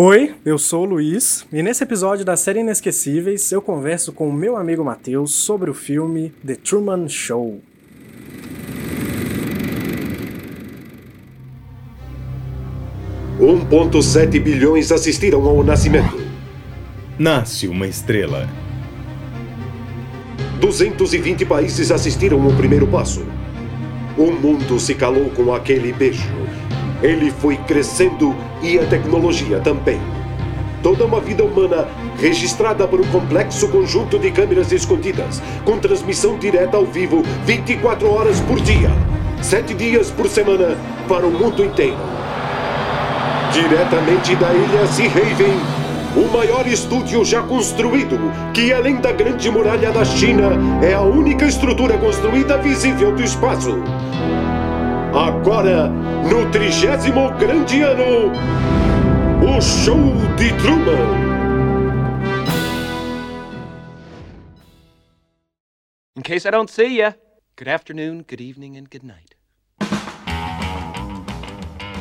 Oi, eu sou o Luiz e nesse episódio da série Inesquecíveis eu converso com o meu amigo Matheus sobre o filme The Truman Show. Um ponto sete bilhões assistiram ao nascimento. Nasce uma estrela. 220 países assistiram ao primeiro passo. O mundo se calou com aquele beijo. Ele foi crescendo e a tecnologia também. Toda uma vida humana registrada por um complexo conjunto de câmeras escondidas, com transmissão direta ao vivo 24 horas por dia, 7 dias por semana, para o mundo inteiro. Diretamente da ilha Sea Haven, o maior estúdio já construído, que além da Grande Muralha da China, é a única estrutura construída visível do espaço. Agora, no trigésimo grande ano, o Show de Truman. In case I don't see ya, good afternoon, good evening, and good night.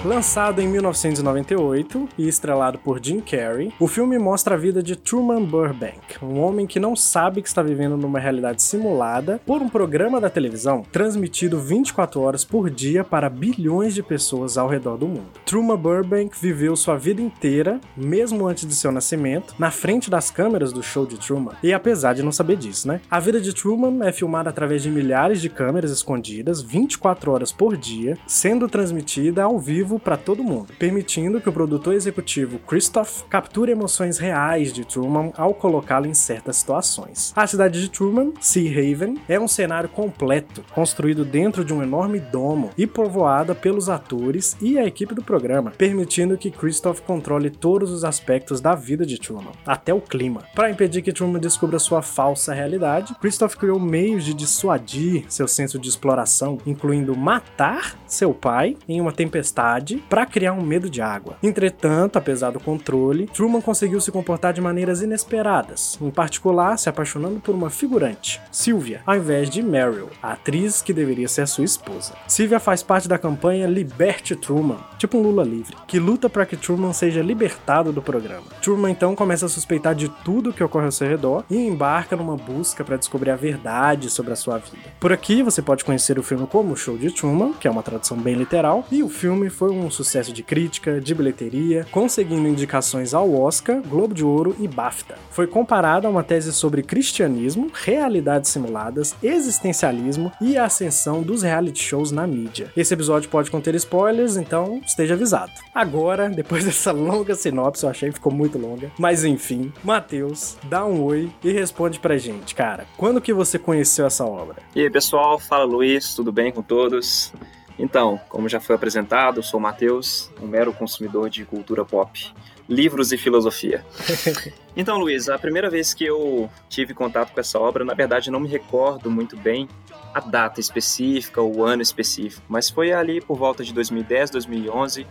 Lançado em 1998 e estrelado por Jim Carrey, o filme mostra a vida de Truman Burbank, um homem que não sabe que está vivendo numa realidade simulada por um programa da televisão transmitido 24 horas por dia para bilhões de pessoas ao redor do mundo. Truman Burbank viveu sua vida inteira, mesmo antes de seu nascimento, na frente das câmeras do show de Truman, e apesar de não saber disso, né? A vida de Truman é filmada através de milhares de câmeras escondidas 24 horas por dia, sendo transmitida ao vivo para todo mundo, permitindo que o produtor executivo Christoph capture emoções reais de Truman ao colocá-lo em certas situações. A cidade de Truman, Sea Haven, é um cenário completo, construído dentro de um enorme domo e povoada pelos atores e a equipe do programa, permitindo que Christoph controle todos os aspectos da vida de Truman, até o clima. Para impedir que Truman descubra sua falsa realidade, Christoph criou meios de dissuadir seu senso de exploração, incluindo matar seu pai em uma tempestade para criar um medo de água. Entretanto, apesar do controle, Truman conseguiu se comportar de maneiras inesperadas, em particular se apaixonando por uma figurante, Sylvia, ao invés de Meryl, a atriz que deveria ser sua esposa. Sylvia faz parte da campanha Liberte Truman, tipo um Lula livre, que luta para que Truman seja libertado do programa. Truman então começa a suspeitar de tudo que ocorre ao seu redor e embarca numa busca para descobrir a verdade sobre a sua vida. Por aqui você pode conhecer o filme como Show de Truman, que é uma tradução bem literal, e o filme foi um sucesso de crítica, de bilheteria, conseguindo indicações ao Oscar, Globo de Ouro e BAFTA. Foi comparado a uma tese sobre cristianismo, realidades simuladas, existencialismo e a ascensão dos reality shows na mídia. Esse episódio pode conter spoilers, então esteja avisado. Agora, depois dessa longa sinopse, eu achei que ficou muito longa, mas enfim, Matheus, dá um oi e responde pra gente, cara. Quando que você conheceu essa obra? E aí, pessoal, fala Luiz, tudo bem com todos? Então, como já foi apresentado, eu sou o Matheus, um mero consumidor de cultura pop, livros e filosofia. então, Luiz, a primeira vez que eu tive contato com essa obra, na verdade, não me recordo muito bem a data específica, o ano específico, mas foi ali por volta de 2010, 2011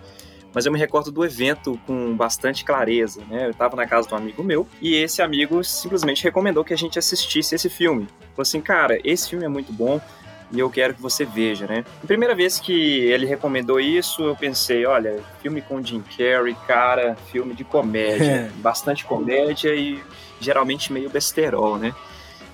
mas eu me recordo do evento com bastante clareza, né? Eu estava na casa de um amigo meu e esse amigo simplesmente recomendou que a gente assistisse esse filme. Falou assim, cara, esse filme é muito bom, e eu quero que você veja, né? A primeira vez que ele recomendou isso, eu pensei, olha, filme com Jim Carrey, cara, filme de comédia, bastante comédia e geralmente meio besterol, né?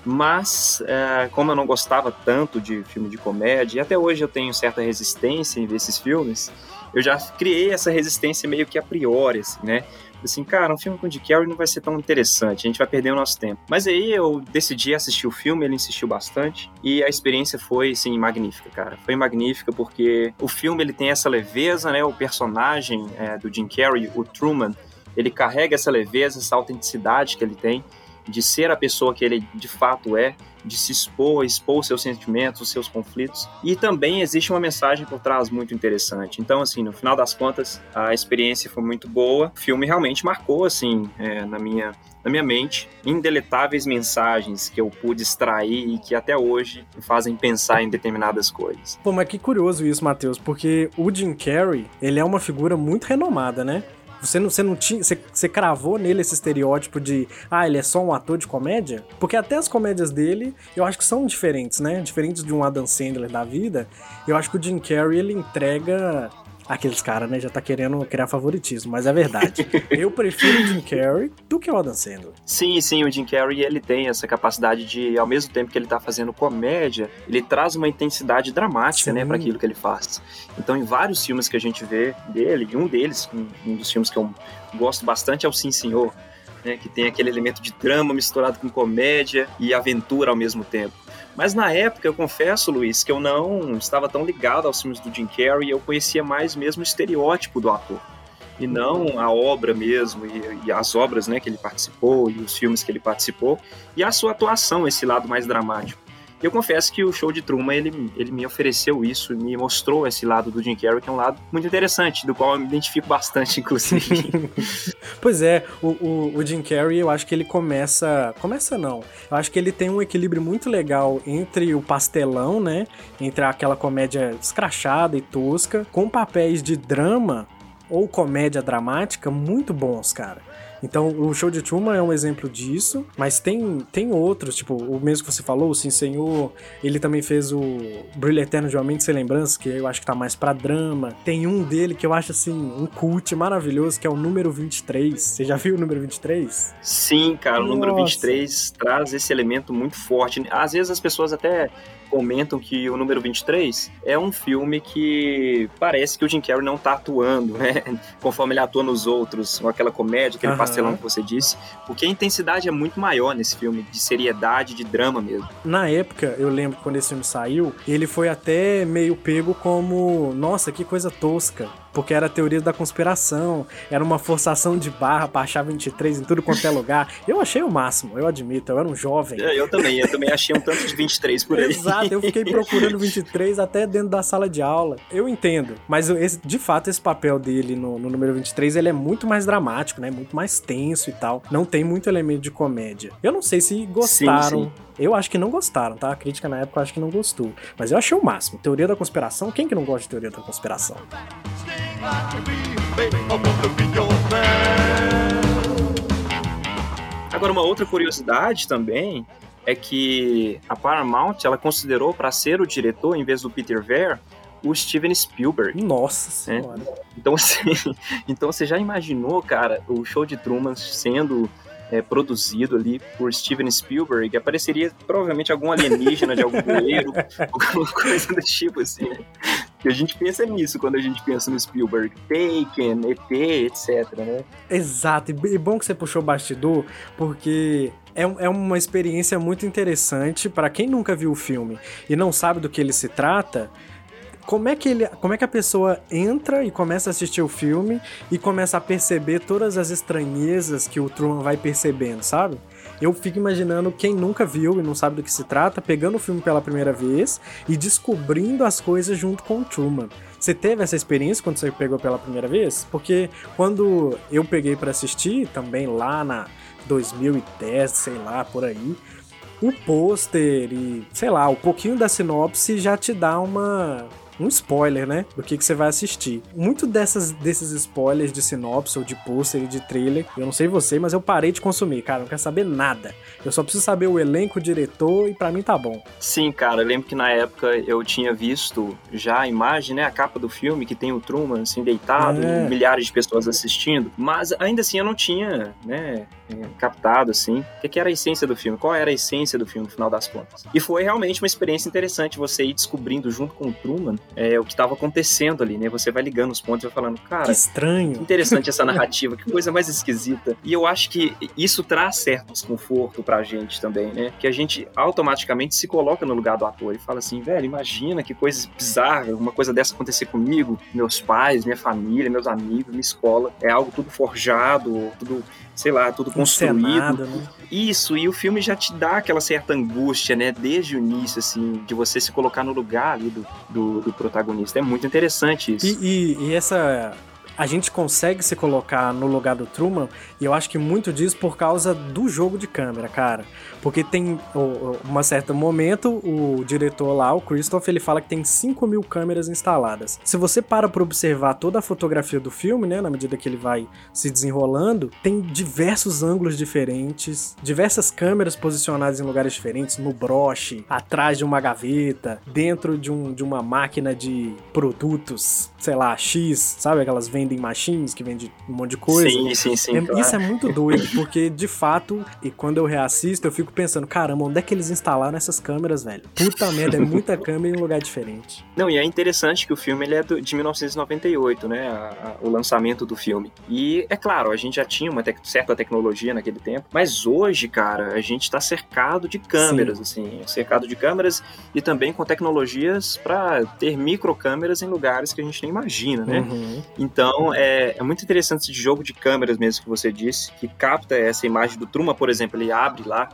Mas, é, como eu não gostava tanto de filme de comédia, e até hoje eu tenho certa resistência em ver esses filmes, eu já criei essa resistência meio que a priori, assim, né? Assim, cara, um filme com o Jim Carrey não vai ser tão interessante, a gente vai perder o nosso tempo. Mas aí eu decidi assistir o filme, ele insistiu bastante e a experiência foi, assim, magnífica, cara. Foi magnífica porque o filme ele tem essa leveza, né? O personagem é, do Jim Carrey, o Truman, ele carrega essa leveza, essa autenticidade que ele tem de ser a pessoa que ele de fato é, de se expor, expor seus sentimentos, seus conflitos. E também existe uma mensagem por trás muito interessante. Então, assim, no final das contas, a experiência foi muito boa. O filme realmente marcou, assim, é, na minha na minha mente indeletáveis mensagens que eu pude extrair e que até hoje me fazem pensar em determinadas coisas. Pô, mas que curioso isso, Matheus, porque o Jim Carrey, ele é uma figura muito renomada, né? Você não, você não tinha. Você, você cravou nele esse estereótipo de ah, ele é só um ator de comédia? Porque até as comédias dele, eu acho que são diferentes, né? Diferentes de um Adam Sandler da vida. Eu acho que o Jim Carrey ele entrega Aqueles caras, né, já tá querendo criar favoritismo, mas é verdade. eu prefiro o Jim Carrey do que o Adam Sandler. Sim, sim, o Jim Carrey, ele tem essa capacidade de, ao mesmo tempo que ele tá fazendo comédia, ele traz uma intensidade dramática, né, sim. né, para aquilo que ele faz. Então, em vários filmes que a gente vê dele, e um deles, um, um dos filmes que eu gosto bastante é o Sim Senhor, né, que tem aquele elemento de drama misturado com comédia e aventura ao mesmo tempo. Mas na época, eu confesso, Luiz, que eu não estava tão ligado aos filmes do Jim Carrey, eu conhecia mais mesmo o estereótipo do ator. E não a obra mesmo, e, e, as obras né, que ele participou, e os filmes que ele participou, e a sua atuação, esse lado mais dramático. Eu confesso que o show de Truman, ele, ele me ofereceu isso, me mostrou esse lado do Jim Carrey, que é um lado muito interessante, do qual eu me identifico bastante, inclusive. pois é, o, o, o, Jim Carrey, eu acho que ele começa... Começa não. Eu acho que ele tem um equilíbrio muito legal entre o pastelão, né? Entre aquela comédia escrachada e tosca, com papéis de drama ou comédia dramática muito bons, cara. Então, o show de Truman é um exemplo disso, mas tem, tem outros, tipo, o mesmo que você falou, o Sim Senhor, ele também fez o Brilho Eterno de Uma Mente Sem Lembrança, que eu acho que tá mais pra drama. Tem um dele que eu acho, assim, um cult maravilhoso, que é o número 23. Você já viu o número 23? Sim, cara, Nossa. o número 23 traz esse elemento muito forte. Às vezes as pessoas até comentam que o número 23 é um filme que parece que o Jim Carrey não tá atuando, né? Conforme ele atua nos outros, com aquela comédia, aquele uhum. pastelão que você disse. Porque a intensidade é muito maior nesse filme, de seriedade, de drama mesmo. Na época, eu lembro quando esse filme saiu, ele foi até meio pego como, nossa, que coisa tosca porque era teoria da conspiração, era uma forçação de barra pra achar 23 em tudo quanto é lugar. Eu achei o máximo, eu admito, eu era um jovem. É, eu também, eu também achei um tanto de 23 por aí. Exato, eu fiquei procurando 23 até dentro da sala de aula. Eu entendo, mas esse, de fato esse papel dele no, no número 23, ele é muito mais dramático, né? Muito mais tenso e tal. Não tem muito elemento de comédia. Eu não sei se gostaram sim, sim. Eu acho que não gostaram, tá? A crítica na época eu acho que não gostou. Mas eu achei o máximo. Teoria da conspiração, quem que não gosta de teoria da conspiração? Agora, uma outra curiosidade também é que a Paramount ela considerou para ser o diretor, em vez do Peter Ver, o Steven Spielberg. Nossa né? senhora. Então, assim, então você já imaginou, cara, o show de Truman sendo é, produzido ali por Steven Spielberg, apareceria provavelmente algum alienígena de algum bueiro, alguma coisa do tipo assim, né? Que a gente pensa nisso quando a gente pensa no Spielberg. Taken, ET, etc, né? Exato, e bom que você puxou o bastidor, porque é, é uma experiência muito interessante para quem nunca viu o filme e não sabe do que ele se trata como é que ele, como é que a pessoa entra e começa a assistir o filme e começa a perceber todas as estranhezas que o Truman vai percebendo, sabe? Eu fico imaginando quem nunca viu e não sabe do que se trata, pegando o filme pela primeira vez e descobrindo as coisas junto com o Truman. Você teve essa experiência quando você pegou pela primeira vez? Porque quando eu peguei para assistir, também lá na 2010, sei lá, por aí, o pôster e, sei lá, o pouquinho da sinopse já te dá uma um spoiler, né? Do que, que você vai assistir. Muito dessas, desses spoilers de sinopse ou de pôster e de trailer, eu não sei você, mas eu parei de consumir, cara. Não quero saber nada. Eu só preciso saber o elenco, o diretor e para mim tá bom. Sim, cara. Eu lembro que na época eu tinha visto já a imagem, né? A capa do filme que tem o Truman assim deitado, é. milhares de pessoas assistindo. Mas ainda assim eu não tinha, né? Captado assim. O que era a essência do filme? Qual era a essência do filme no final das contas? E foi realmente uma experiência interessante você ir descobrindo junto com o Truman é, o que estava acontecendo ali, né? Você vai ligando os pontos e vai falando, cara. Que estranho. interessante essa narrativa, que coisa mais esquisita. E eu acho que isso traz certo desconforto pra gente também, né? Que a gente automaticamente se coloca no lugar do ator e fala assim, velho, imagina que coisa bizarra, uma coisa dessa acontecer comigo, meus pais, minha família, meus amigos, minha escola. É algo tudo forjado, tudo sei lá, tudo construído. né? Isso, e o filme já te dá aquela certa angústia, né? Desde o início, assim, de você se colocar no lugar ali do, do, do protagonista. É muito interessante isso. E, e, e essa a gente consegue se colocar no lugar do Truman, e eu acho que muito disso por causa do jogo de câmera, cara. Porque tem, um certo momento, o diretor lá, o Christoph, ele fala que tem 5 mil câmeras instaladas. Se você para pra observar toda a fotografia do filme, né, na medida que ele vai se desenrolando, tem diversos ângulos diferentes, diversas câmeras posicionadas em lugares diferentes, no broche, atrás de uma gaveta, dentro de, um, de uma máquina de produtos, sei lá, X, sabe aquelas vending machines que vende um monte de coisa? Sim, sim, sim. É, claro. Isso é muito doido, porque de fato, e quando eu reassisto, eu fico pensando, caramba, onde é que eles instalaram essas câmeras, velho? Puta merda, é muita câmera em um lugar diferente. Não, e é interessante que o filme ele é do, de 1998, né? A, a, o lançamento do filme. E é claro, a gente já tinha uma te certa tecnologia naquele tempo, mas hoje, cara, a gente tá cercado de câmeras, Sim. assim, cercado de câmeras e também com tecnologias para ter microcâmeras em lugares que a gente nem imagina, né? Uhum. Então, é, é muito interessante esse jogo de câmeras mesmo que você disse, que capta essa imagem do Truma, por exemplo, ele abre lá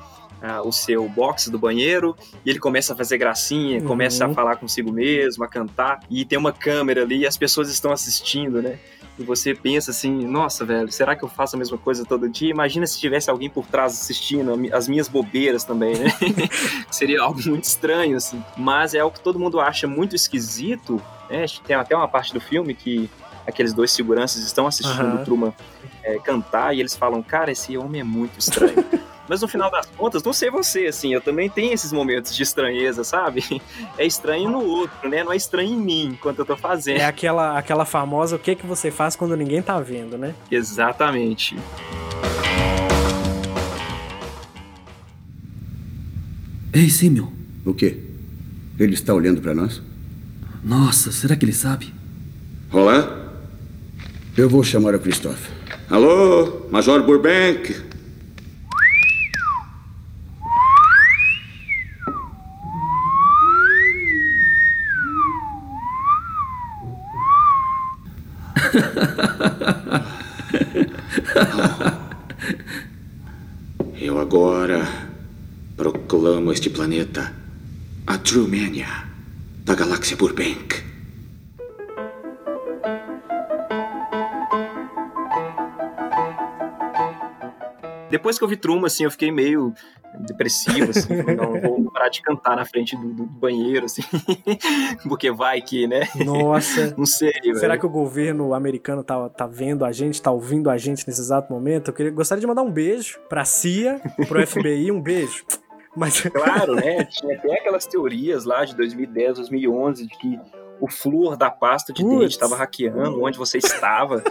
O seu box do banheiro e ele começa a fazer gracinha, uhum. começa a falar consigo mesmo, a cantar e tem uma câmera ali e as pessoas estão assistindo, né? E você pensa assim, nossa, velho, será que eu faço a mesma coisa todo dia? Imagina se tivesse alguém por trás assistindo as minhas bobeiras também, né? Seria algo muito estranho, assim. Mas é algo que todo mundo acha muito esquisito, né? Tem até uma parte do filme que aqueles dois seguranças estão assistindo uhum. o Truman é, cantar e eles falam, cara, esse homem é muito estranho. Mas no final das contas, não sei você, assim, eu também tenho esses momentos de estranheza, sabe? É estranho no outro, né? Não é estranho em mim enquanto eu tô fazendo. É aquela, aquela famosa o que que você faz quando ninguém tá vendo, né? Exatamente. Ei, Simeon. O quê? Ele está olhando para nós? Nossa, será que ele sabe? Olá? Eu vou chamar o Christophe. Alô, Major Burbank? Eu agora proclamo este planeta a Trumania da galáxia Burbank. Depois que eu vi Truma, assim, eu fiquei meio depressivo, assim, não vou parar de cantar na frente do, do banheiro, assim, porque vai que, né? Nossa. não sei. Será velho. que o governo americano tá, tá vendo a gente, tá ouvindo a gente nesse exato momento? Eu queria, gostaria de mandar um beijo pra CIA, pro FBI, um beijo. Mas... Claro, né? Tinha até aquelas teorias lá de 2010, 2011, de que o flúor da pasta de Puts. dente estava hackeando onde você estava.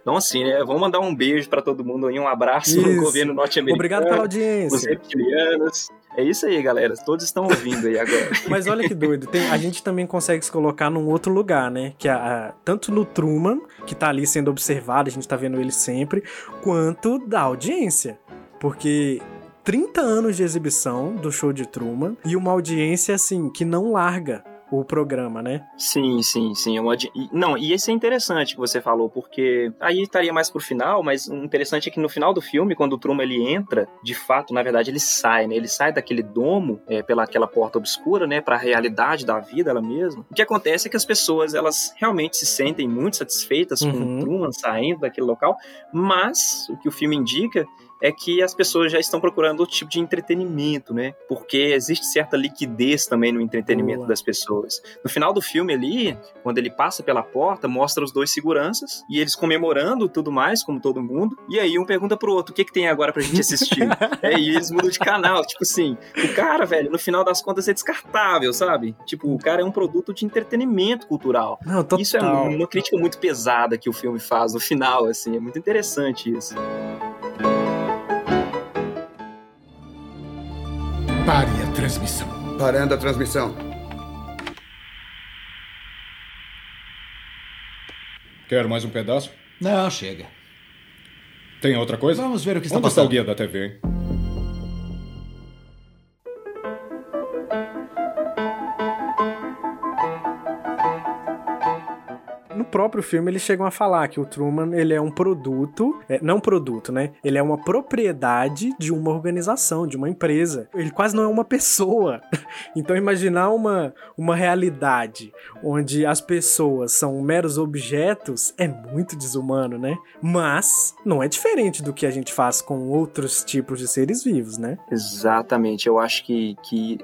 Então, assim, né? Vamos mandar um beijo para todo mundo aí, um abraço isso. no governo norte-americano. Obrigado pela audiência. Os reptilianos. É isso aí, galera. Todos estão ouvindo aí agora. Mas olha que doido. Tem, a gente também consegue se colocar num outro lugar, né? Que a, a, tanto no Truman, que tá ali sendo observado, a gente tá vendo ele sempre, quanto da audiência. Porque 30 anos de exibição do show de Truman e uma audiência, assim, que não larga o programa, né? Sim, sim, sim. É uma... Não, e esse é interessante que você falou, porque aí estaria mais pro final, mas o interessante é que no final do filme, quando o Truman ele entra, de fato, na verdade, ele sai, né? Ele sai daquele domo, é, pela aquela porta obscura, né? Pra realidade da vida, ela mesma. O que acontece é que as pessoas, elas realmente se sentem muito satisfeitas uhum. com o uhum. Truman saindo daquele local, mas o que o filme indica é que as pessoas já estão procurando outro tipo de entretenimento, né? Porque existe certa liquidez também no entretenimento Boa. das pessoas. No final do filme ali, quando ele passa pela porta, mostra os dois seguranças e eles comemorando tudo mais, como todo mundo. E aí um pergunta pro outro: o que, que tem agora pra gente assistir? é, e eles mudam de canal. Tipo assim, o cara, velho, no final das contas é descartável, sabe? Tipo, o cara é um produto de entretenimento cultural. Não, total. Isso é uma crítica muito pesada que o filme faz no final, assim. É muito interessante isso. Pare a transmissão. Parando a transmissão. Quer mais um pedaço? Não, chega. Tem outra coisa? Vamos ver o que está Onde passando. Onde está o guia da TV, hein? Próprio filme eles chegam a falar que o Truman ele é um produto, é, não produto, né? Ele é uma propriedade de uma organização, de uma empresa. Ele quase não é uma pessoa. Então imaginar uma, uma realidade onde as pessoas são meros objetos é muito desumano, né? Mas não é diferente do que a gente faz com outros tipos de seres vivos, né? Exatamente. Eu acho que, que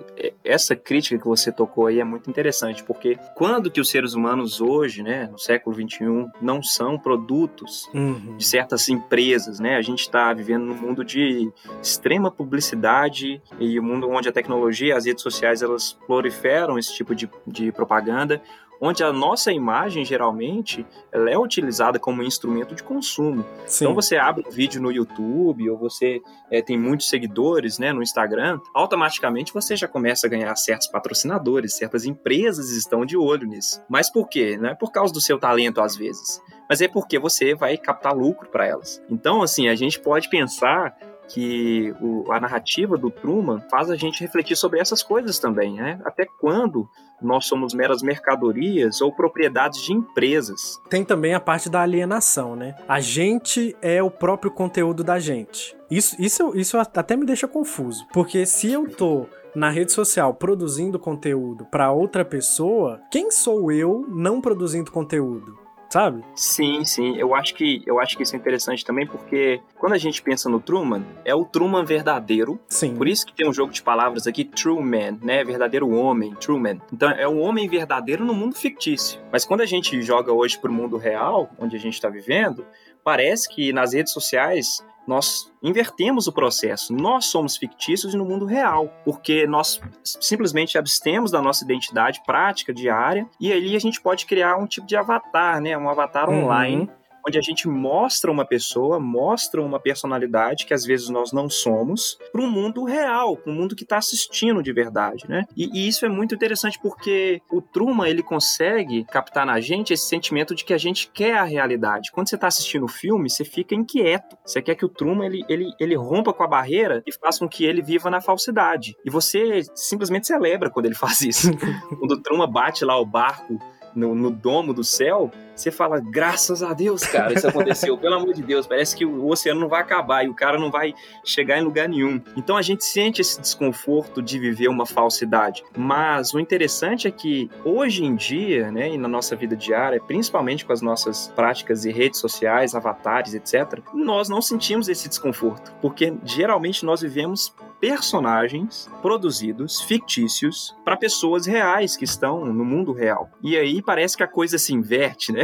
essa crítica que você tocou aí é muito interessante, porque quando que os seres humanos hoje, né, no século XXI, não são produtos Uhum. de certas empresas, né? A gente está vivendo num mundo de extrema publicidade e um mundo onde a tecnologia, as redes sociais, elas proliferam esse tipo de, de propaganda, onde a nossa imagem, geralmente, ela é utilizada como instrumento de consumo. Sim. Então você abre um vídeo no YouTube ou você é, tem muitos seguidores né, no Instagram, automaticamente você já começa a ganhar certos patrocinadores, certas empresas estão de olho nisso. Mas por quê? Não é por causa do seu talento às vezes, mas é porque você vai captar lucro para elas. Então, assim, a gente pode pensar que o, a narrativa do Truman faz a gente refletir sobre essas coisas também, né? Até quando nós somos meras mercadorias ou propriedades de empresas. Tem também a parte da alienação, né? A gente é o próprio conteúdo da gente. Isso, isso, isso até me deixa confuso. Porque se eu tô na rede social produzindo conteúdo para outra pessoa, quem sou eu não produzindo conteúdo? Sabe? Sim, sim. Eu acho que eu acho que isso é interessante também porque quando a gente pensa no Truman, é o Truman verdadeiro. Sim. Por isso que tem um jogo de palavras aqui, True Man, né? Verdadeiro homem, True Man. Então é o homem verdadeiro no mundo fictício. Mas quando a gente joga hoje pro mundo real, onde a gente está vivendo, parece que nas redes sociais nós invertemos o processo. Nós somos fictícios no mundo real, porque nós simplesmente abstemos da nossa identidade prática diária e ali a gente pode criar um tipo de avatar, né? Um avatar Uhum. online onde a gente mostra uma pessoa, mostra uma personalidade que às vezes nós não somos, para um mundo real, para um mundo que está assistindo de verdade, né? E, e, isso é muito interessante porque o Truman ele consegue captar na gente esse sentimento de que a gente quer a realidade. Quando você está assistindo o filme, você fica inquieto. Você quer que o Truman ele, ele, ele rompa com a barreira e faça com que ele viva na falsidade. E você simplesmente celebra quando ele faz isso. quando o Truman bate lá o barco no, no, domo do céu, você fala, graças a Deus, cara, isso aconteceu, pelo amor de Deus, parece que o oceano não vai acabar e o cara não vai chegar em lugar nenhum. Então a gente sente esse desconforto de viver uma falsidade. Mas o interessante é que hoje em dia, né, e na nossa vida diária, principalmente com as nossas práticas e redes sociais, avatares, etc., nós não sentimos esse desconforto, porque geralmente nós vivemos personagens produzidos, fictícios, para pessoas reais que estão no mundo real. E aí parece que a coisa se inverte, né?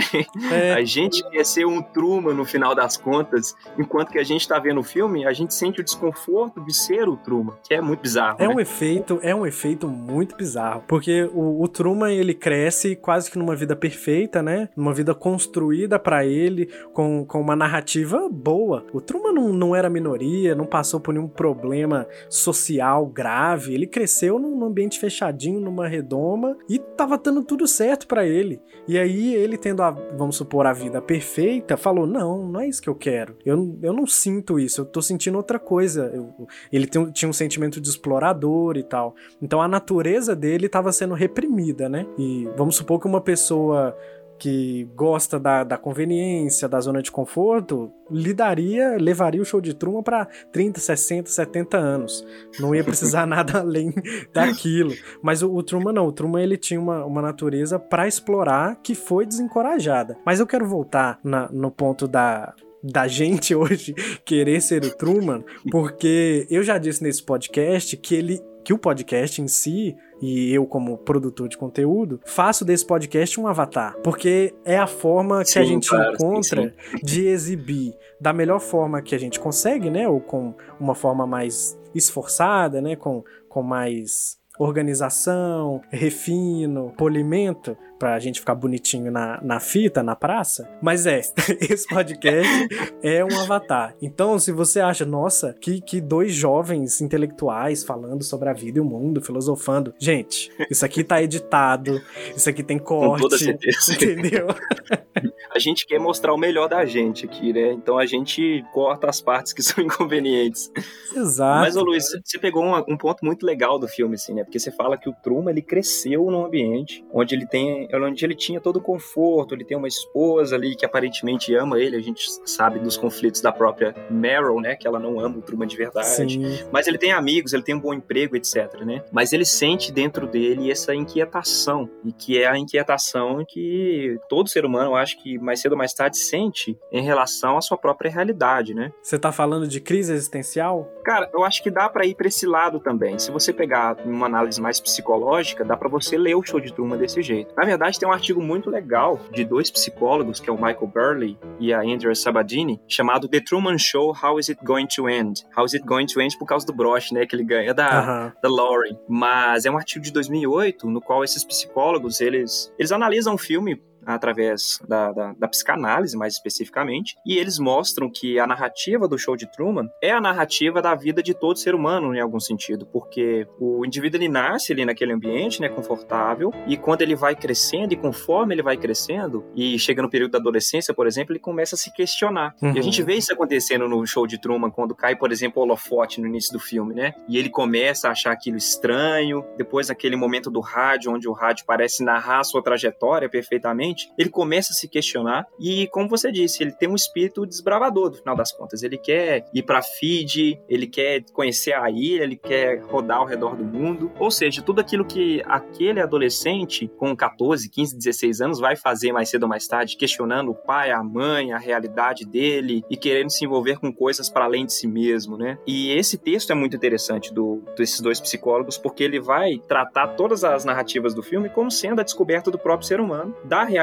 É. A gente quer ser um Truman no final das contas, enquanto que a gente tá vendo o filme, a gente sente o desconforto de ser o Truman, que é muito bizarro. É né? um efeito, é um efeito muito bizarro, porque o, o Truman ele cresce quase que numa vida perfeita, né? Numa vida construída para ele, com, com uma narrativa boa. O Truman não, não era minoria, não passou por nenhum problema social grave. Ele cresceu num ambiente fechadinho, numa redoma, e tava dando tudo certo para ele. E aí ele tendo a, vamos supor, a vida perfeita, falou: Não, não é isso que eu quero. Eu, eu não sinto isso, eu tô sentindo outra coisa. Eu, ele tem, tinha um sentimento de explorador e tal. Então a natureza dele estava sendo reprimida, né? E vamos supor que uma pessoa que gosta da, da conveniência, da zona de conforto, lidaria, levaria o show de Truman para 30, 60, 70 anos. Não ia precisar nada além daquilo. Mas o, o, Truman não, o Truman ele tinha uma, uma natureza para explorar que foi desencorajada. Mas eu quero voltar na, no ponto da, da gente hoje querer ser o Truman, porque eu já disse nesse podcast que ele que o podcast em si e eu como produtor de conteúdo faço desse podcast um avatar, porque é a forma sim, que a gente claro, encontra sim, sim. de exibir da melhor forma que a gente consegue, né, ou com uma forma mais esforçada, né, com, com mais organização, refino, polimento, pra gente ficar bonitinho na, na fita, na praça. Mas é, esse podcast é um avatar. Então, se você acha, nossa, que, que dois jovens intelectuais falando sobre a vida e o mundo, filosofando. Gente, isso aqui tá editado, isso aqui tem corte. Com toda certeza. Entendeu? a gente quer mostrar o melhor da gente aqui, né? Então a gente corta as partes que são inconvenientes. Exato. Mas, ô Luiz, você pegou um, um ponto muito legal do filme, assim, né? Porque você fala que o Truman, ele cresceu num ambiente onde ele tem, onde ele tinha todo o conforto, ele tem uma esposa ali que aparentemente ama ele, a gente sabe dos conflitos da própria Meryl, né? Que ela não ama o Truman de verdade. Sim. Mas ele tem amigos, ele tem um bom emprego, etc, né? Mas ele sente dentro dele essa inquietação, e que é a inquietação que todo ser humano, eu acho que mais cedo ou mais tarde, sente em relação à sua própria realidade, né? Você tá falando de crise existencial? Cara, eu acho que dá para ir para esse lado também. Se você pegar uma análise mais psicológica, dá para você ler o show de Truman desse jeito. Na verdade, tem um artigo muito legal de dois psicólogos, que é o Michael Burley e a Andrea Sabadini, chamado The Truman Show: How is it going to end? How is it going to end por causa do broche, né, que ele ganha da Aham. da Lauren. Mas é um artigo de 2008 no qual esses psicólogos eles eles analisam o filme através da, da, da psicanálise, mais especificamente, e eles mostram que a narrativa do show de Truman é a narrativa da vida de todo ser humano, em algum sentido, porque o indivíduo ele nasce ali naquele ambiente, né, confortável, e quando ele vai crescendo, e conforme ele vai crescendo, e chega no período da adolescência, por exemplo, ele começa a se questionar. Uhum. E a gente vê isso acontecendo no show de Truman, quando cai, por exemplo, o holofote no início do filme, né? E ele começa a achar aquilo estranho, depois aquele momento do rádio, onde o rádio parece narrar a sua trajetória perfeitamente, ele começa a se questionar e, como você disse, ele tem um espírito desbravador, no final das contas. Ele quer ir pra Fiji, ele quer conhecer a ilha, ele quer rodar ao redor do mundo. Ou seja, tudo aquilo que aquele adolescente com 14, 15, 16 anos vai fazer mais cedo ou mais tarde, questionando o pai, a mãe, a realidade dele e querendo se envolver com coisas para além de si mesmo, né? E esse texto é muito interessante do, desses dois psicólogos porque ele vai tratar todas as narrativas do filme como sendo a descoberta do próprio ser humano, da realidade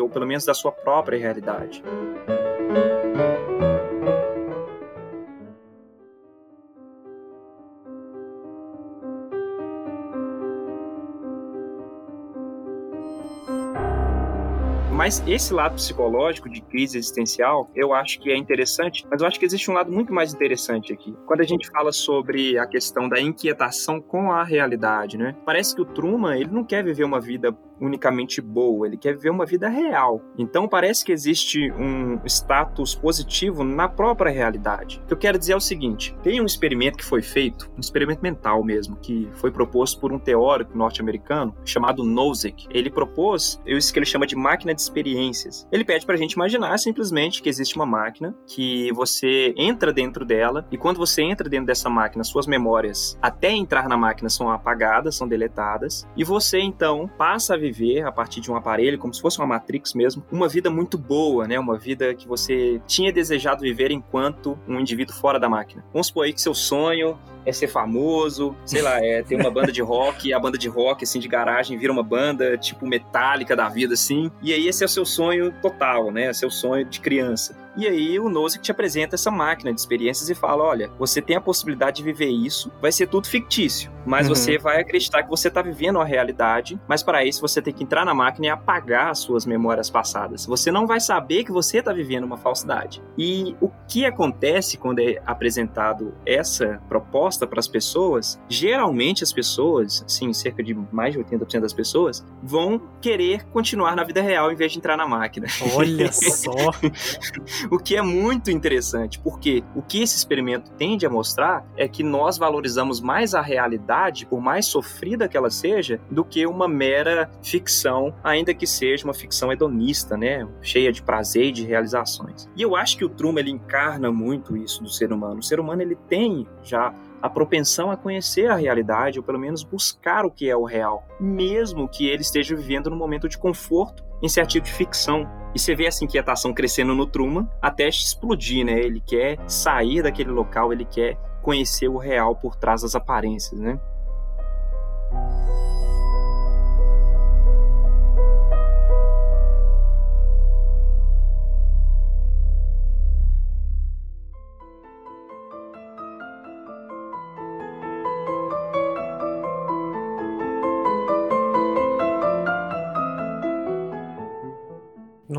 ou pelo menos da sua própria realidade. Mas esse lado psicológico de crise existencial, eu acho que é interessante, mas eu acho que existe um lado muito mais interessante aqui. Quando a gente fala sobre a questão da inquietação com a realidade, né? Parece que o Truman, ele não quer viver uma vida unicamente boa, ele quer viver uma vida real. Então parece que existe um status positivo na própria realidade. O que eu quero dizer é o seguinte: tem um experimento que foi feito, um experimento mental mesmo, que foi proposto por um teórico norte-americano chamado Nozick. Ele propôs isso que ele chama de máquina de experiências. Ele pede pra gente imaginar simplesmente que existe uma máquina que você entra dentro dela e quando você entra dentro dessa máquina, suas memórias até entrar na máquina são apagadas, são deletadas e você então passa a viver a partir de um aparelho, como se fosse uma Matrix mesmo, uma vida muito boa, né? Uma vida que você tinha desejado viver enquanto um indivíduo fora da máquina. Vamos supor aí que seu sonho é ser famoso, sei lá, é ter uma banda de rock, e a banda de rock, assim, de garagem, vira uma banda, tipo, metálica da vida, assim. E aí esse é o seu sonho total, né? Seu sonho de criança. E aí o Nozick te apresenta essa máquina de experiências e fala: olha, você tem a possibilidade de viver isso, vai ser tudo fictício, mas Uhum. você vai acreditar que você está vivendo a realidade, mas para isso você tem que entrar na máquina e apagar as suas memórias passadas. Você não vai saber que você está vivendo uma falsidade. E o que acontece quando é apresentado essa proposta para as pessoas? Geralmente as pessoas, assim, cerca de mais de 80% das pessoas, vão querer continuar na vida real em vez de entrar na máquina. Olha só. O que é muito interessante, porque o que esse experimento tende a mostrar é que nós valorizamos mais a realidade, por mais sofrida que ela seja, do que uma mera ficção, ainda que seja uma ficção hedonista, né? Cheia de prazer e de realizações. E eu acho que o Truman ele encarna muito isso do ser humano. O ser humano ele tem já a propensão a conhecer a realidade, ou pelo menos buscar o que é o real, mesmo que ele esteja vivendo num momento de conforto em certo tipo de ficção. E você vê essa inquietação crescendo no Truman até explodir, né? Ele quer sair daquele local, ele quer conhecer o real por trás das aparências, né?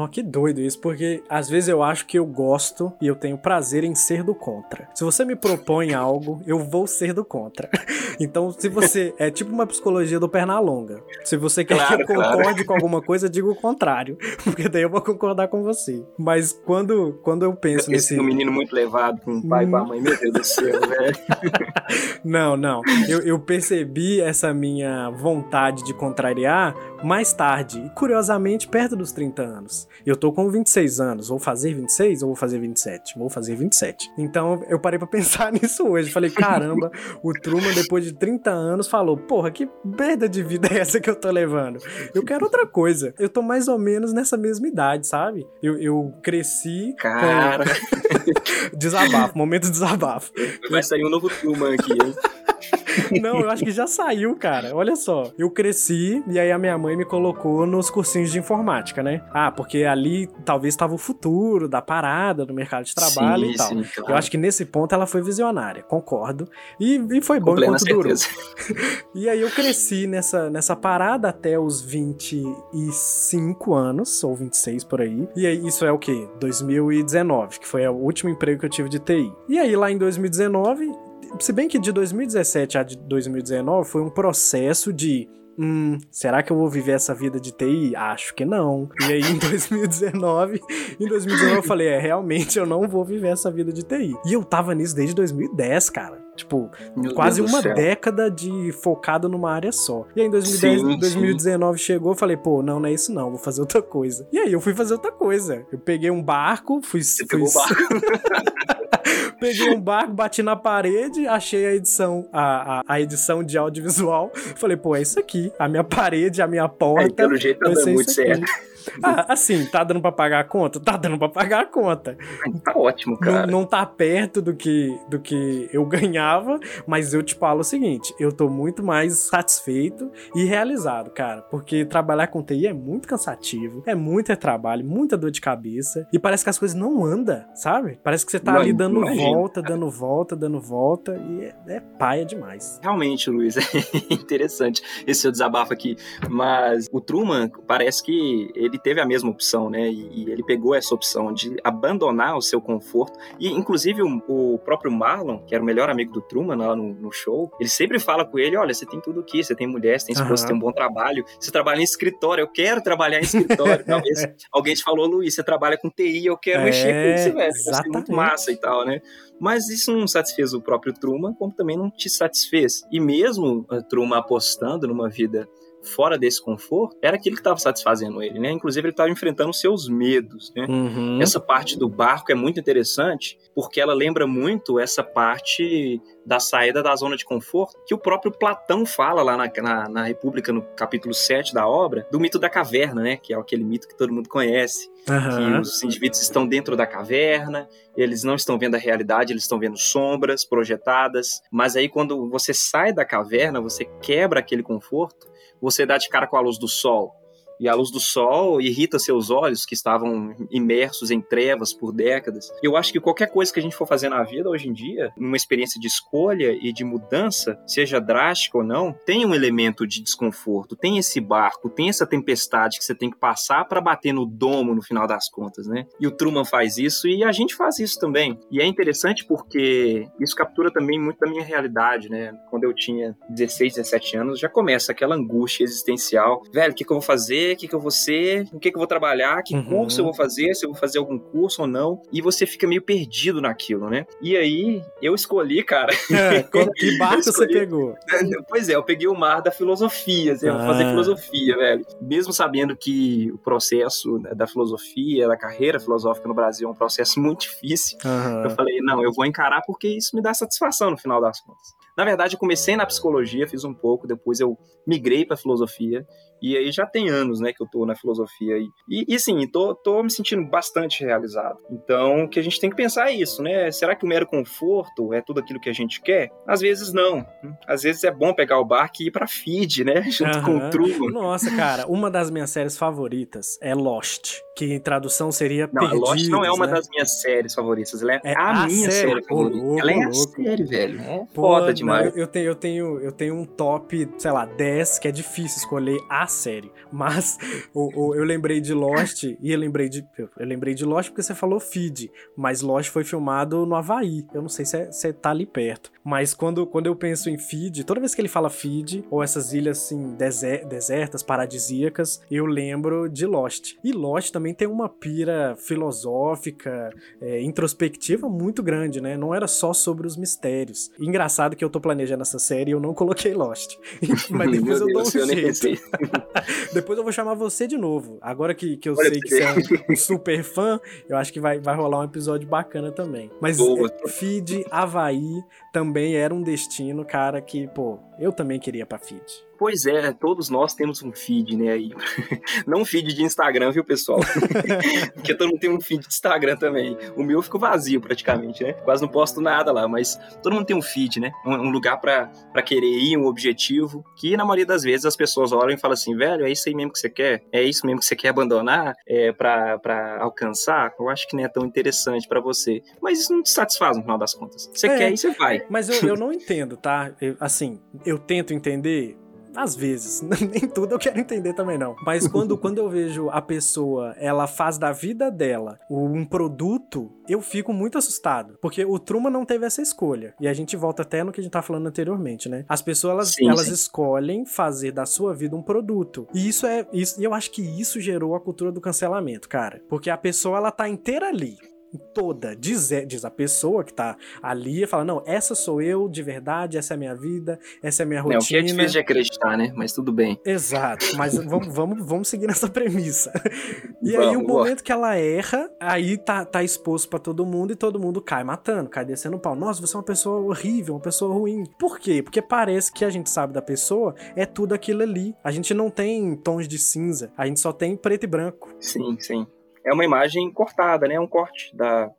Não, que doido isso, porque às vezes eu acho que eu gosto e eu tenho prazer em ser do contra. Se você me propõe algo, eu vou ser do contra. Então, se você. É tipo uma psicologia do Pernalonga. Se você quer Claro, que eu concorde claro. com alguma coisa, diga o contrário. Porque daí eu vou concordar com você. Mas quando, quando eu penso Esse nesse. um menino muito levado com o pai e com a mãe, meu Deus do céu, velho. Não, não. Eu, eu percebi essa minha vontade de contrariar mais tarde. E curiosamente, perto dos 30 anos. Eu tô com 26 anos. Vou fazer 26 ou vou fazer 27? Vou fazer 27. Então eu parei pra pensar nisso hoje. Falei, caramba, o Truman, depois de 30 anos, falou: Porra, que merda de vida é essa que eu tô levando? Eu quero outra coisa. Eu tô mais ou menos nessa mesma idade, sabe? Eu, eu cresci. com- Cara, Desabafo, momento de desabafo. vai sair um novo Truman aqui, hein? Não, eu acho que já saiu, cara. Olha só. Eu cresci e aí a minha mãe me colocou nos cursinhos de informática, né? Ah, porque ali talvez estava o futuro da parada do mercado de trabalho Sim, e tal. sim, claro. Eu acho que nesse ponto ela foi visionária, concordo. E, e foi Com bom enquanto durou. certeza. E aí eu cresci nessa, nessa parada até os 25 anos, ou 26 por aí. E aí isso é o quê? 2019, que foi o último emprego que eu tive de TI. E aí lá em 2019, se bem que de 2017 a de 2019 foi um processo de Hum, será que eu vou viver essa vida de TI? Acho que não. E aí, em 2019, em 2019 eu falei, é, realmente eu não vou viver essa vida de TI. E eu tava nisso desde 2010, cara. Tipo, Meu quase uma céu. década de focado numa área só. E aí em 2010, Sim, sim. 2019 chegou, eu falei, pô, não, não é isso não, vou fazer outra coisa. E aí eu fui fazer outra coisa. Eu peguei um barco, fui. Você fui pegou barco. peguei um barco, bati na parede, achei a edição, a, a, a edição de audiovisual. Falei, pô, é isso aqui. A minha parede, a minha É, porta. pelo jeito tá dando muito certo. Ah, assim, tá dando pra pagar a conta? Tá dando pra pagar a conta. Tá ótimo, cara. Não, não tá perto do que, do que eu ganhava, mas eu te falo o seguinte: eu tô muito mais satisfeito e realizado, cara. Porque trabalhar com TI é muito cansativo, é muito trabalho, muita dor de cabeça. E parece que as coisas não andam, sabe? Parece que você tá Não, ali dando imagino, volta, dando volta, dando volta. E é, é paia demais. Realmente, Luiz, é interessante esse seu desabafo aqui. Mas o Truman parece que ele teve a mesma opção, né? E, e ele pegou essa opção de abandonar o seu conforto. E, inclusive, o, o próprio Marlon, que era o melhor amigo do Truman lá no, no show, ele sempre fala com ele: olha, você tem tudo aqui, você tem mulher, você tem esposa, Aham. você tem um bom trabalho, você trabalha em escritório, eu quero trabalhar em escritório. Talvez alguém te falou, Luiz, você trabalha com TI, eu quero É, mexer com isso, velho. Exatamente. muito massa e tal, né? Mas isso não satisfez o próprio Truman, como também não te satisfez. E mesmo o Truman apostando numa vida fora desse conforto, era aquilo que estava satisfazendo ele, né? Inclusive ele estava enfrentando seus medos, né? Uhum. Essa parte do barco é muito interessante porque ela lembra muito essa parte da saída da zona de conforto que o próprio Platão fala lá na, na, na República, no capítulo 7 da obra, do mito da caverna, né? Que é aquele mito que todo mundo conhece que Aham. os indivíduos estão dentro da caverna, eles não estão vendo a realidade, eles estão vendo sombras projetadas, mas aí quando você sai da caverna, você quebra aquele conforto, você dá de cara com a luz do sol. E a luz do sol irrita seus olhos, que estavam imersos em trevas por décadas. Eu acho que qualquer coisa que a gente for fazer na vida hoje em dia, numa experiência de escolha e de mudança, seja drástica ou não, tem um elemento de desconforto, tem esse barco, tem essa tempestade que você tem que passar para bater no domo no final das contas, né? E o Truman faz isso e a gente faz isso também. E é interessante porque isso captura também muito da minha realidade, né? Quando eu tinha 16, 17 anos, já começa aquela angústia existencial. Velho, o que, que eu vou fazer? O que, que eu vou ser? O que, que eu vou trabalhar? Que Uhum. curso eu vou fazer? Se eu vou fazer algum curso ou não? E você fica meio perdido naquilo, né? E aí, eu escolhi, cara. É, que barco Eu você pegou? Pois é, eu peguei o mar da filosofia, assim, eu vou fazer Ah. filosofia, velho. Mesmo sabendo que o processo né, da filosofia, da carreira filosófica no Brasil é um processo muito difícil, eu Aham. falei, não, eu vou encarar porque isso me dá satisfação no final das contas. Na verdade, eu comecei na psicologia, fiz um pouco, depois eu migrei pra filosofia, e aí já tem anos, né, que eu tô na filosofia. E, e, e sim, tô, tô me sentindo bastante realizado. Então, o que a gente tem que pensar é isso, né? Será que o mero conforto é tudo aquilo que a gente quer? Às vezes não. Às vezes é bom pegar o barco e ir pra feed, né? Junto com Aham. o Truman. Nossa, cara, uma das minhas séries favoritas é Lost, que em tradução seria Não, Perdidos, Lost não é uma né? das minhas séries favoritas. Ela é, É a, a minha série? série favorita. louco, ela é a louco. série, velho. É Pô, foda de- demais. eu, eu tenho, eu, tenho, eu tenho um top, sei lá, 10, que é difícil escolher a série. Mas o, o- eu lembrei de Lost e eu lembrei de. Eu, lembrei de Lost porque você falou feed. Mas Lost foi filmado no Havaí. Eu não sei se você tá ali perto. Mas quando, quando eu penso em feed, toda vez que ele fala feed, ou essas ilhas assim, deser- desertas, paradisíacas, eu lembro de Lost. E Lost também tem uma pira filosófica, é, introspectiva muito grande, né? Não era só sobre os mistérios. Engraçado que eu tô planejando essa série e eu não coloquei Lost. Mas depois Meu eu dou Deus, um jeito. Depois eu vou chamar você de novo. Agora que, que eu Olha sei que você é um, um super fã, eu acho que vai, vai rolar um episódio bacana também. Mas Boa. é, Feed, Havaí também era um destino, cara, que, pô, eu também queria pra Feed. Pois é, todos nós temos um feed, né, aí. Não um feed de Instagram, viu, pessoal? Porque todo mundo tem um feed de Instagram também. O meu ficou vazio praticamente, né? Quase não posto nada lá, mas todo mundo tem um feed, né? Um, um lugar pra pra querer ir, um objetivo, que na maioria das vezes as pessoas olham e falam assim, velho, é isso aí mesmo que você quer? É isso mesmo que você quer abandonar é, pra, pra alcançar? Eu acho que não é tão interessante pra você. Mas isso não te satisfaz no final das contas. Você É. quer e você vai. Mas eu, eu não entendo, tá? Eu- assim, eu tento entender. Às vezes, nem tudo eu quero entender também não. Mas quando, quando eu vejo a pessoa, ela faz da vida dela um produto, eu fico muito assustado. Porque o Truman não teve essa escolha. E a gente volta até no que a gente tá falando anteriormente, né? As pessoas, elas, Sim, elas sim. escolhem fazer da sua vida um produto. E isso é. Isso, e eu acho que isso gerou a cultura do cancelamento, cara. Porque a pessoa, ela tá inteira ali toda, diz, é- diz a pessoa que tá ali e fala: Não, essa sou eu de verdade, essa é a minha vida, essa é a minha É, o que é rotina. difícil de acreditar, né? Mas tudo bem. Exato, mas vamos, vamos, vamos seguir nessa premissa. E aí, Vamos, o momento que ela erra, aí tá, tá exposto pra todo mundo e todo mundo cai matando, cai descendo o pau. Nossa, você é uma pessoa horrível, uma pessoa ruim. Por quê? Porque parece que a gente sabe da pessoa é tudo aquilo ali. A gente não tem tons de cinza, a gente só tem preto e branco. Sim, sim. É uma imagem cortada, né? Um corte da,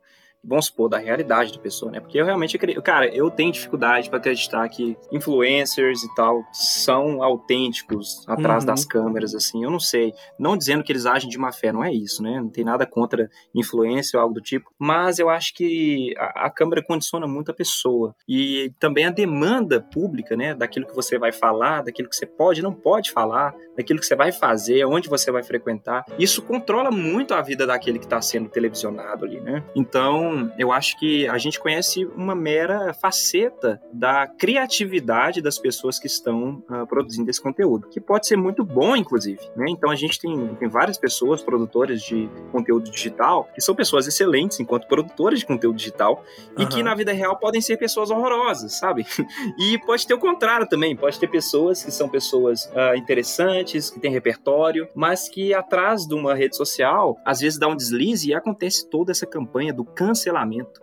vamos supor, da realidade da pessoa, né? Porque eu realmente acredito, cara, eu tenho dificuldade para acreditar que influencers e tal são autênticos atrás Uhum. das câmeras, assim. Eu não sei. Não dizendo que eles agem de má fé, não é isso, né? Não tem nada contra influência ou algo do tipo. Mas eu acho que a, a câmera condiciona muito a pessoa. E também a demanda pública, né? Daquilo que você vai falar, daquilo que você pode e não pode falar, daquilo que você vai fazer, onde você vai frequentar. Isso controla muito a vida daquele que está sendo televisionado ali, né? Então, eu acho que a gente conhece uma mera faceta da criatividade das pessoas que estão ah, produzindo esse conteúdo, que pode ser muito bom, inclusive, né? Então, a gente tem, tem várias pessoas, produtoras de conteúdo digital, que são pessoas excelentes enquanto produtoras de conteúdo digital e Aham. que na vida real podem ser pessoas horrorosas, sabe? E pode ter o contrário também, pode ter pessoas que são pessoas ah, interessantes, que têm repertório, mas que atrás de uma rede social, às vezes dá um deslize e acontece toda essa campanha do cancelamento.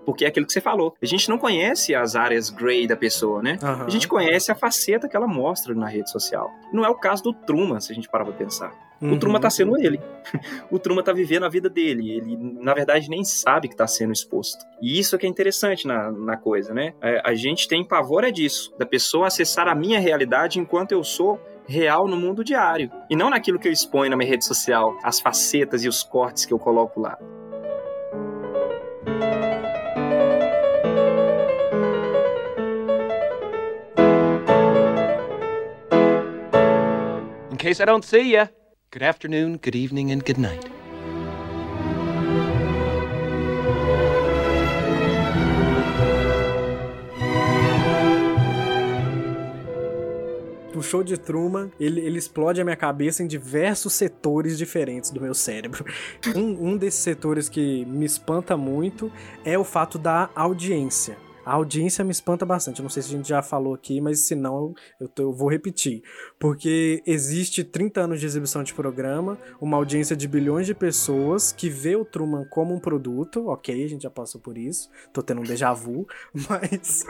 Porque é aquilo que você falou. A gente não conhece as áreas grey da pessoa, né? Aham. A gente conhece a faceta que ela mostra na rede social. Não é o caso do Truman, se a gente parar pra pensar. O Uhum. Truman tá sendo ele. O Truman tá vivendo a vida dele. Ele, na verdade, nem sabe que tá sendo exposto. E isso é que é interessante na, na coisa, né? É, a gente tem pavor é disso, da pessoa acessar a minha realidade enquanto eu sou real no mundo diário. E não naquilo que eu exponho na minha rede social, as facetas e os cortes que eu coloco lá. Case I don't see ya, good afternoon, good evening, and good night. O show de Truman, ele, ele explode a minha cabeça em diversos setores diferentes do meu cérebro. Um, um desses setores que me espanta muito é o fato da audiência. A audiência me espanta bastante. Eu não sei se a gente já falou aqui, mas se não, eu, tô- eu vou repetir. Porque existe 30 anos de exibição de programa, uma audiência de bilhões de pessoas que vê o Truman como um produto. Ok, a gente já passou por isso. Tô tendo um déjà vu. Mas,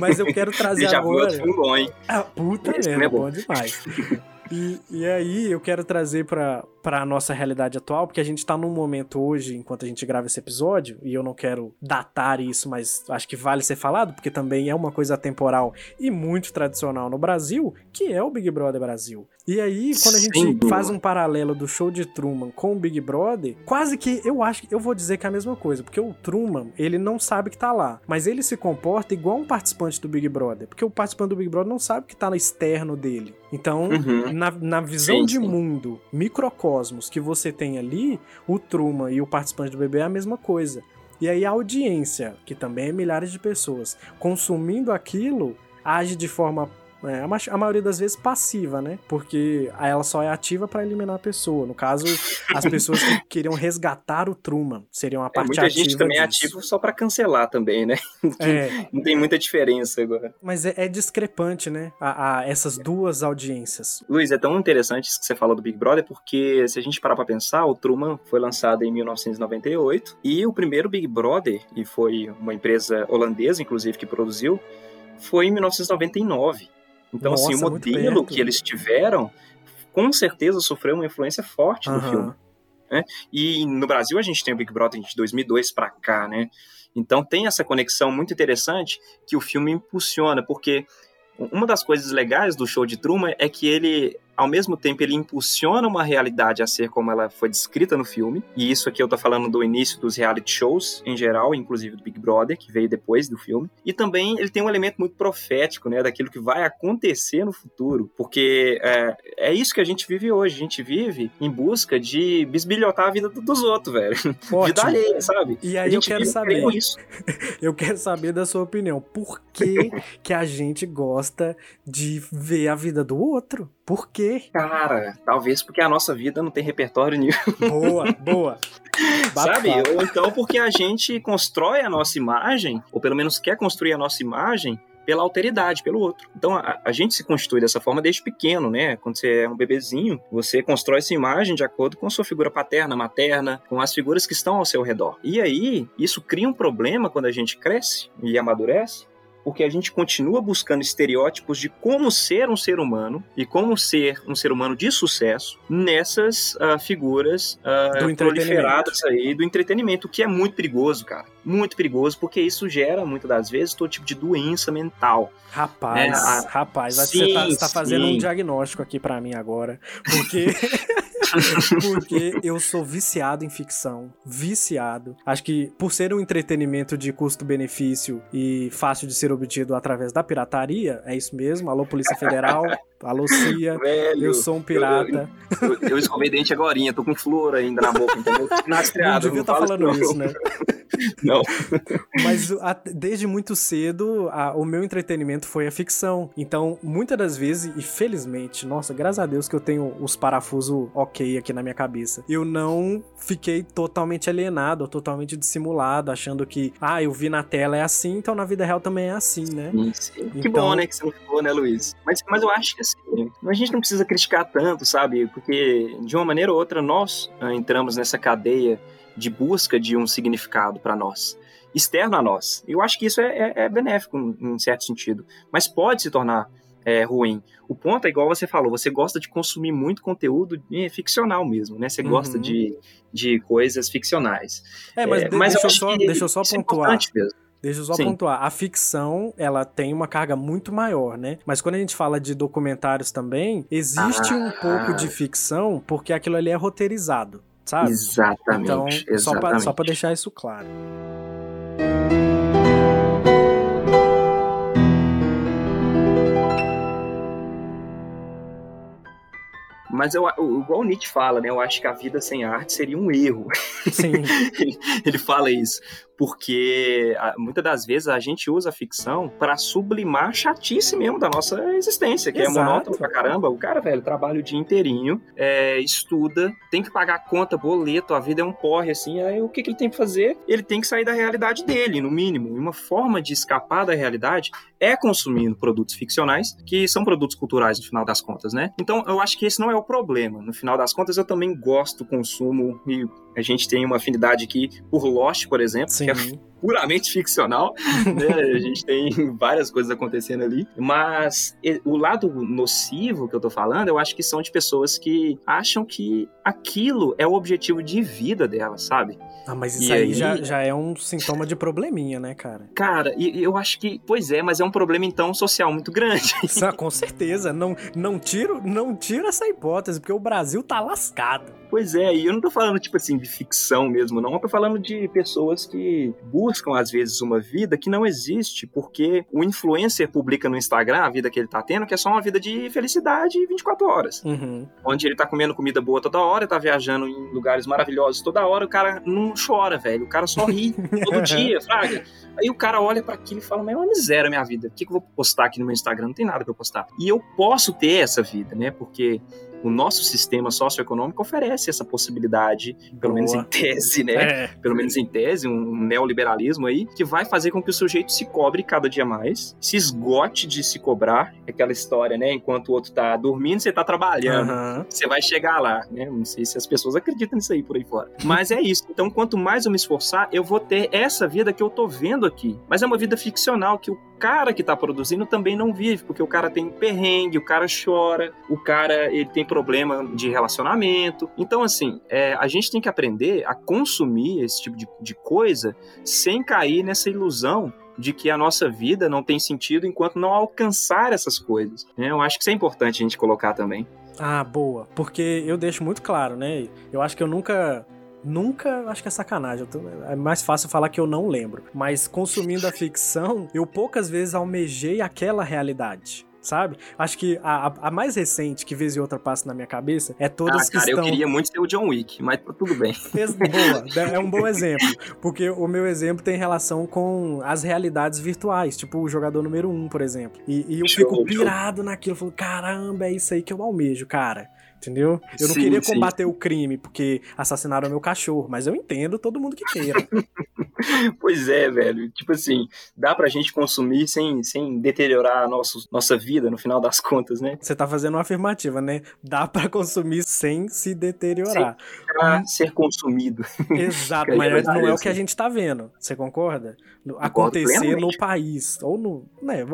mas eu quero trazer Déjà vu é agora. outro filme bom, hein? Ah, puta merda, é bom. bom. demais. E, e aí eu quero trazer pra, pra nossa realidade atual, porque a gente tá num momento hoje, enquanto a gente grava esse episódio, e eu não quero datar isso, mas acho que vale ser falado, porque também é uma coisa atemporal e muito tradicional no Brasil, que é o Big Brother Brasil. E aí, quando a gente Sim. faz um paralelo do show de Truman com o Big Brother, quase que eu acho que eu vou dizer que é a mesma coisa, porque o Truman, ele não sabe que tá lá, mas ele se comporta igual um participante do Big Brother, porque o participante do Big Brother não sabe que tá no externo dele. Então, Uhum. na, na visão Sim, de sim. mundo, microcosmos que você tem ali, o Truman e o participante do bebê é a mesma coisa. E aí a audiência, que também é milhares de pessoas, consumindo aquilo, age de forma é, a, a maioria das vezes passiva, né? Porque ela só é ativa pra eliminar a pessoa. No caso, as pessoas que queriam resgatar o Truman seriam a É, parte muita ativa gente também é disso. ativo só pra cancelar também, né? É, Não tem muita diferença agora. mas é, é discrepante, né? A, a- essas duas audiências. Luiz, é tão interessante isso que você falou do Big Brother, porque se a gente parar pra pensar, o Truman foi lançado em 1998 e o primeiro Big Brother, e foi uma empresa holandesa, inclusive, que produziu, foi em 1999. Então, assim, o Nossa, muito modelo que eles tiveram, com certeza sofreu uma influência forte no Aham. filme. E no Brasil a gente tem o Big Brother de 2002 pra cá, né? Então tem essa conexão muito interessante que o filme impulsiona, porque uma das coisas legais do show de Truman é que ele, ao mesmo tempo, ele impulsiona uma realidade a ser como ela foi descrita no filme. E isso aqui eu tô falando do início dos reality shows em geral, inclusive do Big Brother, que veio depois do filme. E também ele tem um elemento muito profético, né, daquilo que vai acontecer no futuro, porque é, é isso que a gente vive hoje. A gente vive em busca de bisbilhotar a vida dos outros, velho. Vida Ótimo. alheia, sabe? E aí eu quero saber, eu quero saber da sua opinião. Por que, que a gente gosta de ver a vida do outro? Por quê? Cara, talvez porque a nossa vida não tem repertório nenhum. Boa, boa. Sabe? Ou então porque a gente constrói a nossa imagem, ou pelo menos quer construir a nossa imagem pela alteridade, pelo outro. Então a, a gente se constitui dessa forma desde pequeno, né? Quando você é um bebezinho, você constrói essa imagem de acordo com a sua figura paterna, materna, com as figuras que estão ao seu redor. E aí, isso cria um problema quando a gente cresce e amadurece, porque a gente continua buscando estereótipos de como ser um ser humano e como ser um ser humano de sucesso nessas ah, figuras entretenimento. proliferadas aí do entretenimento, o que é muito perigoso, cara. Muito perigoso, porque isso gera, muitas das vezes, todo tipo de doença mental. Rapaz, É, rapaz, acho que você tá, Sim, você tá fazendo um sim. diagnóstico aqui pra mim agora. Porque. porque eu sou viciado em ficção. Viciado. Acho que por ser um entretenimento de custo-benefício e fácil de ser obtido através da pirataria, é isso mesmo. Alô, Polícia Federal. Alô, CIA. Velho, Eu sou um pirata. Eu, eu escovei dente agora, tô com flor ainda na boca, entendeu? Não devia estar fala falando não. isso, né? Não. Mas a- desde muito cedo, a- o meu entretenimento foi a ficção. Então, muitas das vezes, e felizmente, nossa, graças a Deus que eu tenho os parafusos ok aqui na minha cabeça. Eu não fiquei totalmente alienado, totalmente dissimulado, achando que, ah, eu vi na tela é assim, então na vida real também é assim, né? Sim, sim. Que Então- bom, né, que você não né, Luiz? Mas, mas eu acho que assim, a gente não precisa criticar tanto, sabe? Porque de uma maneira ou outra nós ah, entramos nessa cadeia de busca de um significado para nós, externo a nós. Eu acho que isso é, é- é benéfico em certo sentido, mas pode se tornar é, ruim. O ponto é igual você falou, você gosta de consumir muito conteúdo eh, ficcional mesmo, né? Você gosta Uhum. de, de coisas ficcionais. É, mas, É, de- mas deixa, eu só, que deixa eu só é pontuar. importante mesmo. Deixa eu só Sim. pontuar. A ficção, ela tem uma carga muito maior, né? Mas quando a gente fala de documentários também, existe um Ah. pouco de ficção porque aquilo ali é roteirizado, sabe? Exatamente. Então, só pra, exatamente. só pra deixar isso claro. Mas eu, eu- igual o Nietzsche fala, né? Eu acho que a vida sem arte seria um erro. Sim. ele, ele fala isso. Porque muitas das vezes a gente usa a ficção para sublimar a chatice mesmo da nossa existência, que Exato. é monótono pra caramba. O cara, velho, trabalha o dia inteirinho, é, estuda, tem que pagar conta, boleto, a vida é um porre, assim. Aí o que, que ele tem que fazer? Ele tem que sair da realidade dele, no mínimo. E uma forma de escapar da realidade é consumindo produtos ficcionais, que são produtos culturais no final das contas, né? Então eu acho que esse não é o problema. No final das contas, eu também gosto do consumo e a gente tem uma afinidade aqui por Lost, por exemplo, Sim. que é puramente ficcional, né? A gente tem várias coisas acontecendo ali, mas e- o lado nocivo que eu tô falando, eu acho que são de pessoas que acham que aquilo é o objetivo de vida delas, sabe? Ah, mas E isso aí, aí- Já, já é um sintoma de probleminha, né, cara? Cara, e e eu acho que, pois é, mas é um problema então social muito grande. Isso, ah, com certeza. Não, não, tiro, não tiro essa hipótese, porque o Brasil tá lascado. Pois é, e eu não tô falando, tipo assim, de ficção mesmo, não. Eu tô falando de pessoas que buscam, às vezes, uma vida que não existe, porque o influencer publica no Instagram a vida que ele tá tendo, que é só uma vida de felicidade 24 horas. Uhum. Onde ele tá comendo comida boa toda hora, tá viajando em lugares maravilhosos toda hora, o cara não chora, velho. O cara só ri todo dia, fraga. Aí o cara olha pra aquilo e fala, mas é uma miséria a minha vida. O que, que eu vou postar aqui no meu Instagram? Não tem nada pra eu postar. E eu posso ter essa vida, né? Porque o nosso sistema socioeconômico oferece essa possibilidade, pelo menos Boa. em tese, né? É. Pelo menos em tese, um neoliberalismo aí, que vai fazer com que o sujeito se cobre cada dia mais, se esgote de se cobrar, aquela história, né? Enquanto o outro tá dormindo, você tá trabalhando. Aham. Você vai chegar lá, né? Não sei se as pessoas acreditam nisso aí por aí fora. Mas é isso. Então, quanto mais eu me esforçar, eu vou ter essa vida que eu tô vendo aqui. Mas é uma vida ficcional que o cara que tá produzindo também não vive, porque o cara tem perrengue, o cara chora, o cara ele tem problema de relacionamento. Então, assim, é, a gente tem que aprender a consumir esse tipo de, de coisa sem cair nessa ilusão de que a nossa vida não tem sentido enquanto não alcançar essas coisas. né? Eu acho que isso é importante a gente colocar também. Ah, boa. Porque eu deixo muito claro, né? Eu acho que eu nunca. Nunca, acho que é sacanagem. tô- é mais fácil falar que eu não lembro. Mas consumindo a ficção, eu poucas vezes almejei aquela realidade. Sabe? Acho que a, a- mais recente que vez e outra passa na minha cabeça é todas ah, que cara, estão. eu queria muito ser o John Wick, mas tá tudo bem. Boa, é um bom exemplo. Porque o meu exemplo tem relação com as realidades virtuais, tipo o jogador número um, por exemplo. E, e eu Show, fico show. pirado naquilo. Eu falo, caramba, é isso aí que eu almejo, cara. Entendeu? Eu não Sim, queria sim. combater o crime porque assassinaram meu cachorro, mas eu entendo todo mundo que queira. Pois é, velho. Tipo assim, dá pra gente consumir sem, sem deteriorar a nosso, nossa vida no final das contas, né? Você tá fazendo uma afirmativa, né? Dá pra consumir sem se deteriorar. Pra ser consumido. Exato, é mas não é o que a gente tá vendo. Você concorda? Acontecer no país, ou no. Né,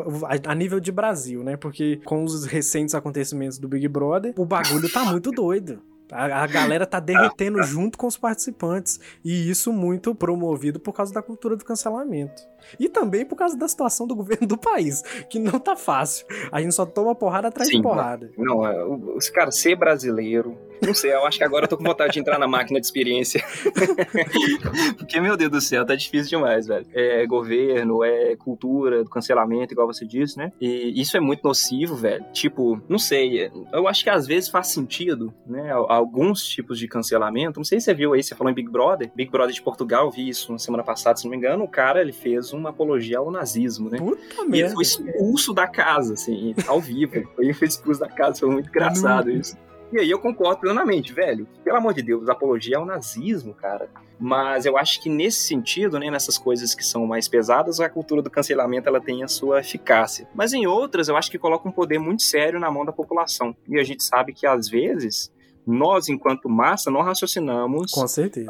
a nível de Brasil, né? Porque com os recentes acontecimentos do Big Brother, o bagulho tá muito doido. A, a galera tá derretendo junto com os participantes. E isso muito promovido por causa da cultura do cancelamento. E também por causa da situação do governo do país, que não tá fácil. A gente só toma porrada atrás de Sim, porrada. Não, é, o- os caras ser brasileiro. Não sei, eu acho que agora eu tô com vontade de entrar na máquina de experiência. Porque, meu Deus do céu, tá difícil demais, velho. É governo, é cultura do cancelamento, igual você disse, né? E isso é muito nocivo, velho. Tipo, não sei, eu acho que às vezes faz sentido, né? al- Alguns tipos de cancelamento. Não sei se você viu aí, você falou em Big Brother. Big Brother de Portugal, vi isso na semana passada, se não me engano. O cara, ele fez uma apologia ao nazismo, né? Puta E ele merda. foi expulso da casa, assim, ao vivo. Ele foi expulso da casa, foi muito engraçado isso. E aí eu concordo plenamente, velho. Pelo amor de Deus, apologia ao nazismo, cara. Mas eu acho que nesse sentido, né, nessas coisas que são mais pesadas, a cultura do cancelamento ela tem a sua eficácia. Mas em outras, eu acho que coloca um poder muito sério na mão da população. E a gente sabe que às vezes nós, enquanto massa, não raciocinamos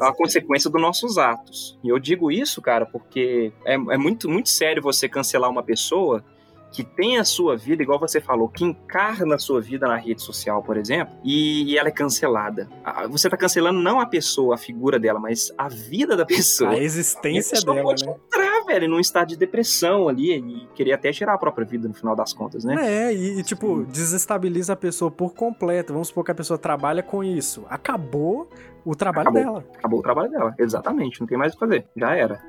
a consequência dos nossos atos. E eu digo isso, cara, porque é, é muito, muito sério você cancelar uma pessoa que tem a sua vida, igual você falou, que encarna a sua vida na rede social, por exemplo, e, e ela é cancelada. Você tá cancelando não a pessoa, a figura dela, mas a vida da pessoa. A E a existência pessoa dela, pode né? entrar, velho, num estado de depressão ali e querer até tirar a própria vida no final das contas, né? É, e, e, tipo, desestabiliza a pessoa por completo. Vamos supor que a pessoa trabalha com isso. Acabou o trabalho Acabou. dela. Acabou o trabalho dela, exatamente, não tem mais o que fazer, já era.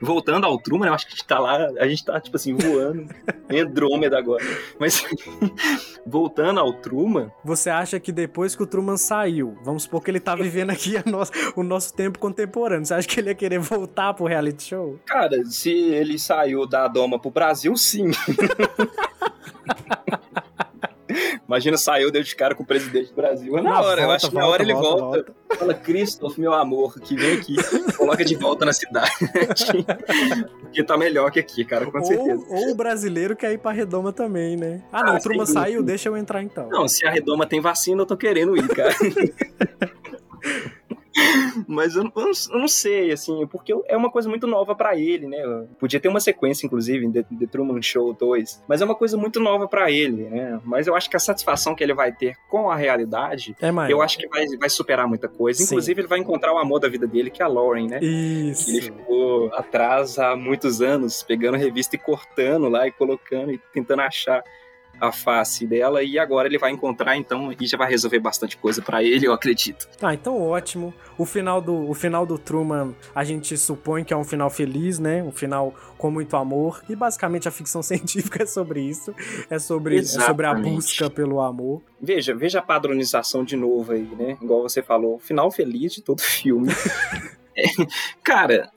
Voltando ao Truman, eu acho que a gente tá lá, a gente tá, tipo assim, voando, em Andrômeda agora. Mas, voltando ao Truman, Você acha que depois que o Truman saiu, vamos supor que ele tá vivendo aqui a nosso- o nosso tempo contemporâneo, você acha que ele ia querer voltar pro reality show? cara, se ele saiu da Doma pro Brasil, sim. Imagina, saiu, deu de cara com o presidente do Brasil. É na, hora, eu volta, acho que na volta, hora ele volta, volta. Fala, Christoph, meu amor, que vem aqui, coloca de volta na cidade. Porque tá melhor que aqui, cara, com certeza. Ou, ou o brasileiro quer ir pra Redoma também, né? Ah, não, Ah, dúvida. saiu, deixa eu entrar então. Não, se a Redoma tem vacina, eu tô querendo ir, cara. Mas eu, eu, não, eu, não, sei, assim, porque é uma coisa muito nova para ele, né? Podia ter uma sequência, inclusive, em The, The Truman Show 2, mas é uma coisa muito nova para ele, né? Mas eu acho que a satisfação que ele vai ter com a realidade, é eu acho que vai, vai superar muita coisa. Sim. Inclusive, ele vai encontrar o amor da vida dele, que é a Lauren, né? Isso. Ele ficou atrás há muitos anos, pegando revista e cortando lá e colocando e tentando achar a face dela e agora ele vai encontrar então e já vai resolver bastante coisa para ele, eu acredito. Ah, então ótimo. O final do o final do Truman, a gente supõe que é um final feliz, né? Um final com muito amor e basicamente a ficção científica é sobre isso, é sobre é sobre a busca pelo amor. Veja, veja a padronização de novo aí, né? Igual você falou, final feliz de todo filme. é, cara,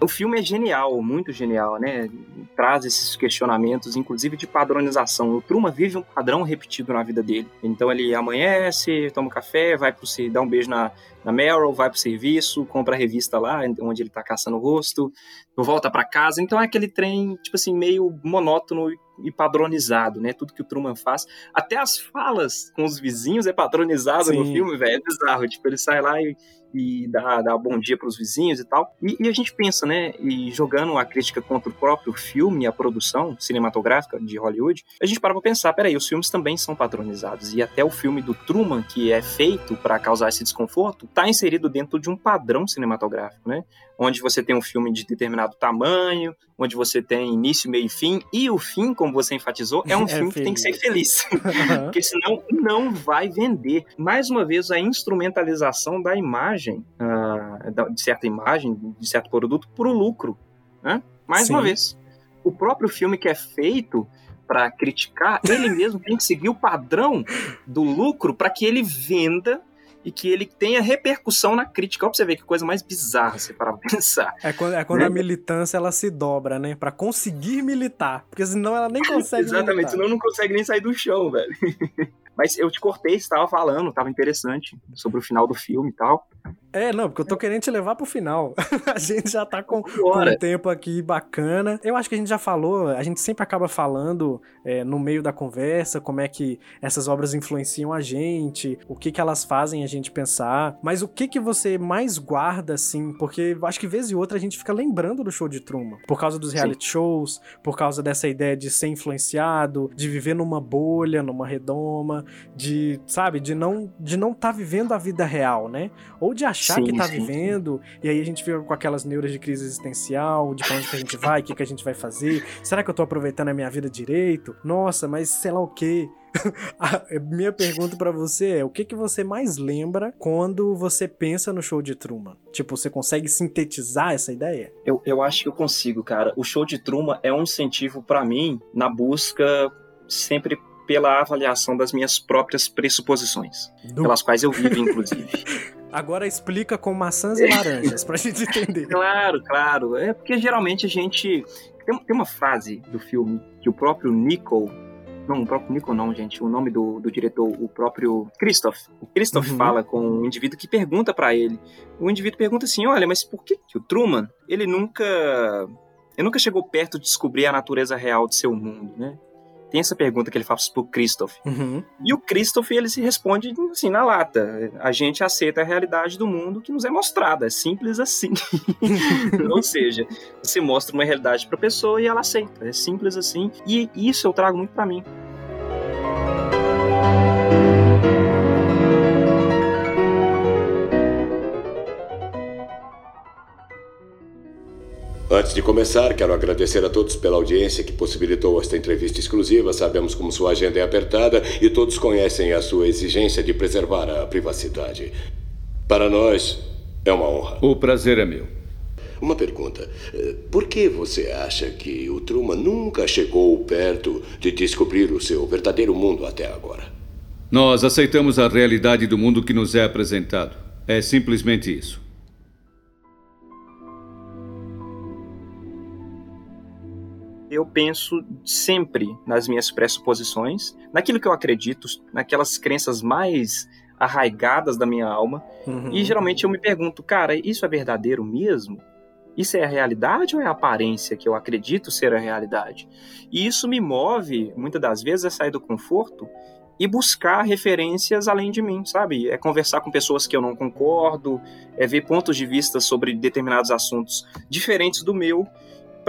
o filme é genial, muito genial, né? Traz esses questionamentos, inclusive de padronização. O Truman vive um padrão repetido na vida dele. Então ele amanhece, toma um café, vai pro dá um beijo na, na Meryl, vai pro serviço, compra a revista lá, onde ele tá caçando o rosto, volta para casa. Então é aquele trem, tipo assim, meio monótono e padronizado, né? Tudo que o Truman faz. Até as falas com os vizinhos é padronizado Sim. no filme, velho. É bizarro. Tipo, ele sai lá e e dar, dar bom dia para os vizinhos e tal. E, e, a gente pensa, né, e jogando a crítica contra o próprio filme, a produção cinematográfica de Hollywood, a gente para pra pensar, peraí, os filmes também são patronizados. E até o filme do Truman, que é feito para causar esse desconforto, está inserido dentro de um padrão cinematográfico, né? Onde você tem um filme de determinado tamanho, onde você tem início, meio e fim, e o fim, como você enfatizou, é um é filme feliz. que tem que ser feliz. Porque senão não vai vender. Mais uma vez, a instrumentalização da imagem imagem, uh, de certa imagem, de certo produto, para o lucro. Né? Mais Sim. uma vez, o próprio filme que é feito para criticar, ele mesmo tem que seguir o padrão do lucro para que ele venda e que ele tenha repercussão na crítica. Olha pra você ver que coisa mais bizarra você para pensar. É quando, é quando né? a militância ela se dobra, né? Para conseguir militar. Porque senão ela nem consegue Exatamente, militar. senão não consegue nem sair do chão, velho. Mas eu te cortei, você estava falando, estava interessante sobre o final do filme e tal. É, não, porque eu tô querendo te levar pro final. a gente já tá com, com, um tempo aqui bacana. Eu acho que a gente já falou, a gente sempre acaba falando é, no meio da conversa como é que essas obras influenciam a gente, o que que elas fazem a gente pensar. Mas o que que você mais guarda, assim? Porque acho que vez e outra a gente fica lembrando do show de Truman. Por causa dos reality Sim. shows, por causa dessa ideia de ser influenciado, de viver numa bolha, numa redoma, de, sabe, de não de não estar tá vivendo a vida real, né? Ou de achar sim, que tá sim, vivendo, sim. e aí a gente fica com aquelas neuras de crise existencial, de pra onde que a gente vai, o que, que a gente vai fazer, será que eu tô aproveitando a minha vida direito? Nossa, mas sei lá o quê. a minha pergunta para você é: o que, que você mais lembra quando você pensa no show de Truman? Tipo, você consegue sintetizar essa ideia? Eu, eu acho que eu consigo, cara. O show de Truman é um incentivo para mim na busca sempre pela avaliação das minhas próprias pressuposições, Do... pelas quais eu vivo, inclusive. Agora explica com maçãs e laranjas, pra gente entender. Claro, claro. É porque geralmente a gente. Tem, tem uma frase do filme que o próprio Nico. Não, o próprio Nico não, gente. O nome do, do diretor, o próprio Christoph. O Christoph uhum. fala com um indivíduo que pergunta para ele. O indivíduo pergunta assim: olha, mas por que, que o Truman, ele nunca. Ele nunca chegou perto de descobrir a natureza real do seu mundo, né? Tem essa pergunta que ele faz pro Christoph. Uhum. E o Christoph, ele se responde assim, na lata. A gente aceita a realidade do mundo que nos é mostrada. É simples assim. Ou seja, você mostra uma realidade pra pessoa e ela aceita. É simples assim. E isso eu trago muito para mim. Antes de começar, quero agradecer a todos pela audiência que possibilitou esta entrevista exclusiva. Sabemos como sua agenda é apertada e todos conhecem a sua exigência de preservar a privacidade. Para nós, é uma honra. O prazer é meu. Uma pergunta. Eh, por que você acha que o Truman nunca chegou perto de descobrir o seu verdadeiro mundo até agora? Nós aceitamos a realidade do mundo que nos é apresentado. É simplesmente isso. Eu penso sempre nas minhas pressuposições, naquilo que eu acredito, naquelas crenças mais arraigadas da minha alma. Uhum. E geralmente eu me pergunto, cara, isso é verdadeiro mesmo? Isso é a realidade ou é a aparência que eu acredito ser a realidade? E isso me move, muitas das vezes, a sair do conforto e buscar referências além de mim, sabe? É conversar com pessoas que eu não concordo, é ver pontos de vista sobre determinados assuntos diferentes do meu,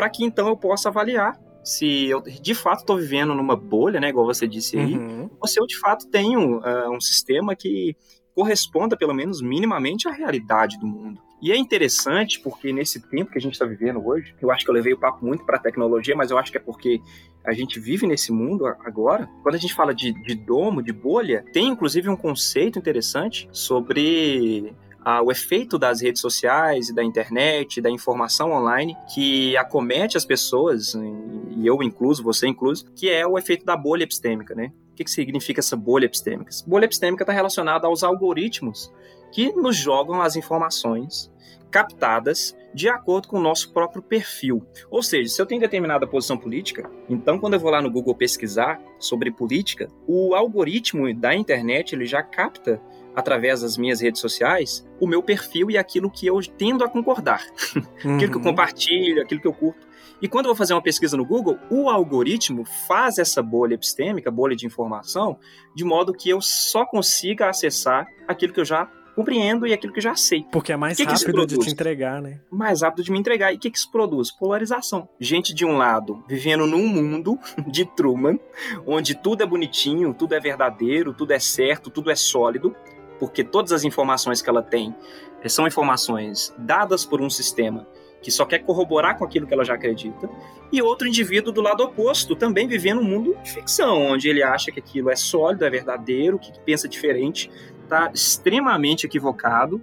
para que então eu possa avaliar se eu de fato estou vivendo numa bolha, né, igual você disse aí, Uhum. ou se eu de fato tenho ah, um sistema que corresponda, pelo menos minimamente, à realidade do mundo. E é interessante porque nesse tempo que a gente está vivendo hoje, eu acho que eu levei o papo muito para a tecnologia, mas eu acho que é porque a gente vive nesse mundo agora. Quando a gente fala de, de domo, de bolha, tem inclusive um conceito interessante sobre ah, o efeito das redes sociais e da internet, da informação online, que acomete as pessoas, e eu incluso, você incluso, que é o efeito da bolha epistêmica, né? O que, que significa essa bolha epistêmica? Bolha epistêmica está relacionada aos algoritmos que nos jogam as informações captadas de acordo com o nosso próprio perfil. Ou seja, se eu tenho determinada posição política, então quando eu vou lá no Google pesquisar sobre política, o algoritmo da internet ele já capta através das minhas redes sociais o meu perfil e aquilo que eu tendo a concordar, aquilo que eu Uhum. compartilho, aquilo que eu curto. E quando eu vou fazer uma pesquisa no Google, o algoritmo faz essa bolha epistêmica, bolha de informação, de modo que eu só consiga acessar aquilo que eu já compreendo e aquilo que eu já sei. Porque é mais Que que rápido de produz? te entregar, né? Mais rápido de me entregar. E o que, que isso produz? Polarização. Gente de um lado vivendo num mundo de Truman, onde tudo é bonitinho, tudo é verdadeiro, tudo é certo, tudo é sólido, porque todas as informações que ela tem eh, são informações dadas por um sistema que só quer corroborar com aquilo que ela já acredita, e outro indivíduo do lado oposto, também vivendo um mundo de ficção, onde ele acha que aquilo é sólido, é verdadeiro, que pensa diferente, está extremamente equivocado.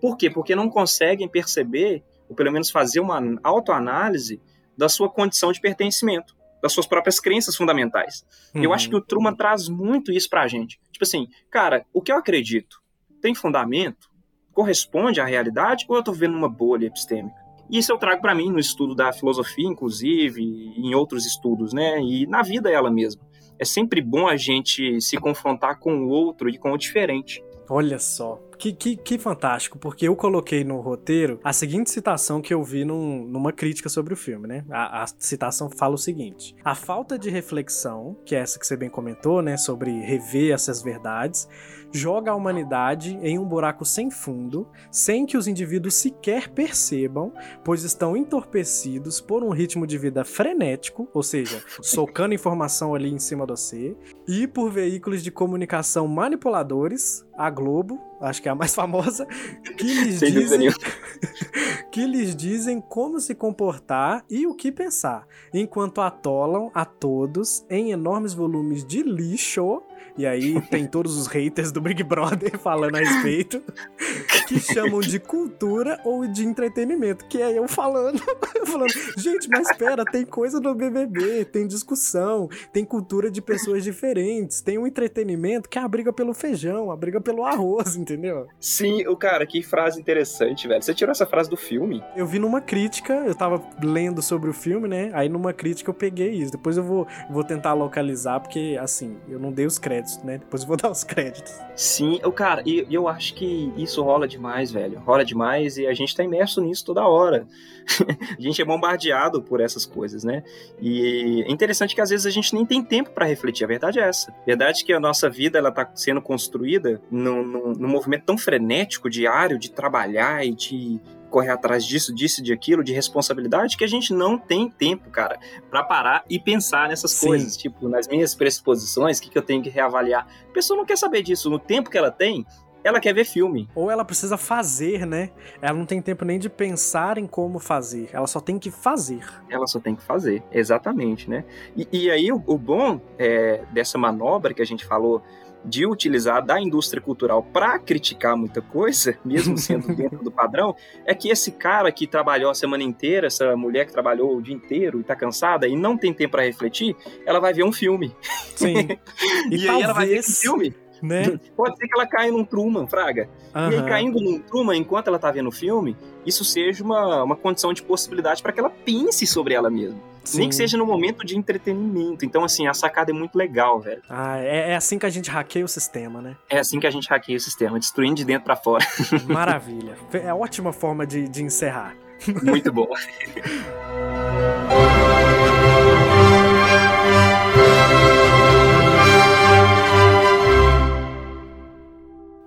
Por quê? Porque não conseguem perceber, ou pelo menos fazer uma autoanálise da sua condição de pertencimento, das suas próprias crenças fundamentais. Eu Uhum. acho que o Truman traz muito isso pra gente. Tipo assim, cara, o que eu acredito tem fundamento? Corresponde à realidade ou eu tô vivendo uma bolha epistêmica? E isso eu trago pra mim no estudo da filosofia, inclusive, e em outros estudos, né? E na vida ela mesma. É sempre bom a gente se confrontar com o outro e com o diferente. Olha só. Que, que, que fantástico, porque eu coloquei no roteiro a seguinte citação que eu vi num- numa crítica sobre o filme, né? A, a citação fala o seguinte: A falta de reflexão, que é essa que você bem comentou, né? Sobre rever essas verdades, joga a humanidade em um buraco sem fundo, sem que os indivíduos sequer percebam, pois estão entorpecidos por um ritmo de vida frenético, ou seja, socando informação ali em cima de você, e por veículos de comunicação manipuladores, a Globo, acho que é a mais famosa, que lhes Sem dizem que lhes dizem como se comportar e o que pensar, enquanto atolam a todos em enormes volumes de lixo. E aí tem todos os haters do Big Brother falando a respeito, que chamam de cultura ou de entretenimento, que é eu falando, falando, gente, mas espera, tem coisa no BBB, tem discussão, tem cultura de pessoas diferentes, tem um entretenimento que é a briga pelo feijão, a briga pelo arroz, entendeu? Sim, o cara, que frase interessante, velho. Você tirou essa frase do filme? Eu vi numa crítica, eu tava lendo sobre o filme, né? Aí numa crítica eu peguei isso. Depois eu vou, vou tentar localizar, porque assim, eu não dei os créditos, né? Depois eu vou dar os créditos. Sim, o cara, e e eu acho que isso rola demais, velho. Rola demais e a gente tá imerso nisso toda hora. a gente é bombardeado por essas coisas, né? E é interessante que às vezes a gente nem tem tempo pra refletir. A verdade é essa. A verdade é que a nossa vida ela tá sendo construída num, num, num movimento tão frenético, diário, de trabalhar e de correr atrás disso, disso, de aquilo, de responsabilidade, que a gente não tem tempo, cara, pra parar e pensar nessas Sim. coisas. Tipo, nas minhas pressuposições, o que, que eu tenho que reavaliar. A pessoa não quer saber disso. No tempo que ela tem, ela quer ver filme. Ou ela precisa fazer, né? Ela não tem tempo nem de pensar em como fazer. Ela só tem que fazer. Ela só tem que fazer. Exatamente, né? E, e aí, o, o bom é, dessa manobra que a gente falou de utilizar da indústria cultural para criticar muita coisa, mesmo sendo dentro do padrão, é que esse cara que trabalhou a semana inteira, essa mulher que trabalhou o dia inteiro e tá cansada e não tem tempo para refletir, ela vai ver um filme. Sim. E, E, aí ela vai ver esse talvez, filme. né? Pode ser que ela caia num Truman, Fraga. E aí, caindo num Truman enquanto ela tá vendo o filme, isso seja uma, uma condição de possibilidade para que ela pense sobre ela mesma. Nem Sim. que seja no momento de entretenimento. Então, assim, a sacada é muito legal, velho. Ah, é, é assim que a gente hackeia o sistema, né? É assim que a gente hackeia o sistema, destruindo de dentro para fora. Maravilha. É ótima forma de, de encerrar. muito bom.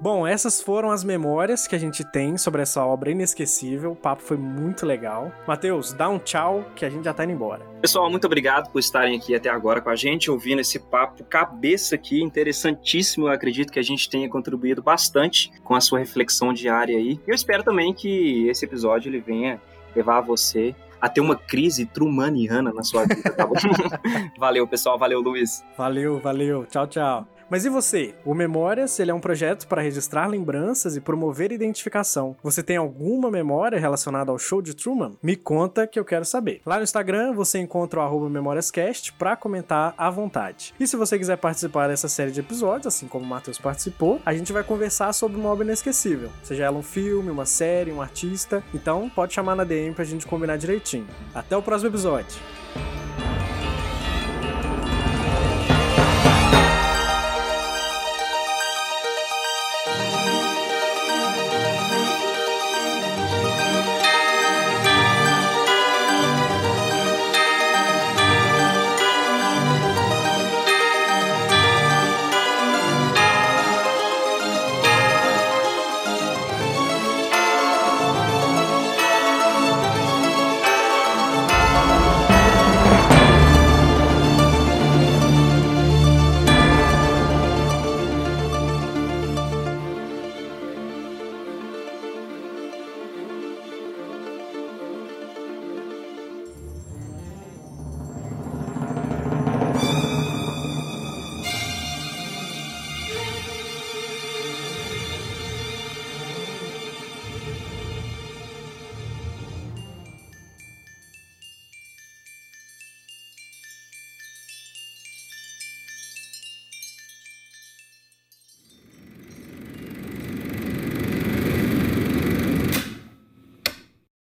Bom, essas foram as memórias que a gente tem sobre essa obra inesquecível. O papo foi muito legal. Matheus, dá um tchau que a gente já tá indo embora. Pessoal, muito obrigado por estarem aqui até agora com a gente, ouvindo esse papo cabeça aqui, interessantíssimo. Eu acredito que a gente tenha contribuído bastante com a sua reflexão diária aí. Eu espero também que esse episódio ele venha levar você a ter uma crise trumaniana na sua vida, tá bom? valeu, pessoal. Valeu, Luiz. Valeu, valeu. Tchau, tchau. Mas e você? O Memórias, ele é um projeto para registrar lembranças e promover identificação. Você tem alguma memória relacionada ao show de Truman? Me conta que eu quero saber. Lá no Instagram você encontra o arroba memóriascast para comentar à vontade. E se você quiser participar dessa série de episódios, assim como o Matheus participou, a gente vai conversar sobre uma obra inesquecível. Seja ela um filme, uma série, um artista. Então pode chamar na DM pra gente combinar direitinho. Até o próximo episódio.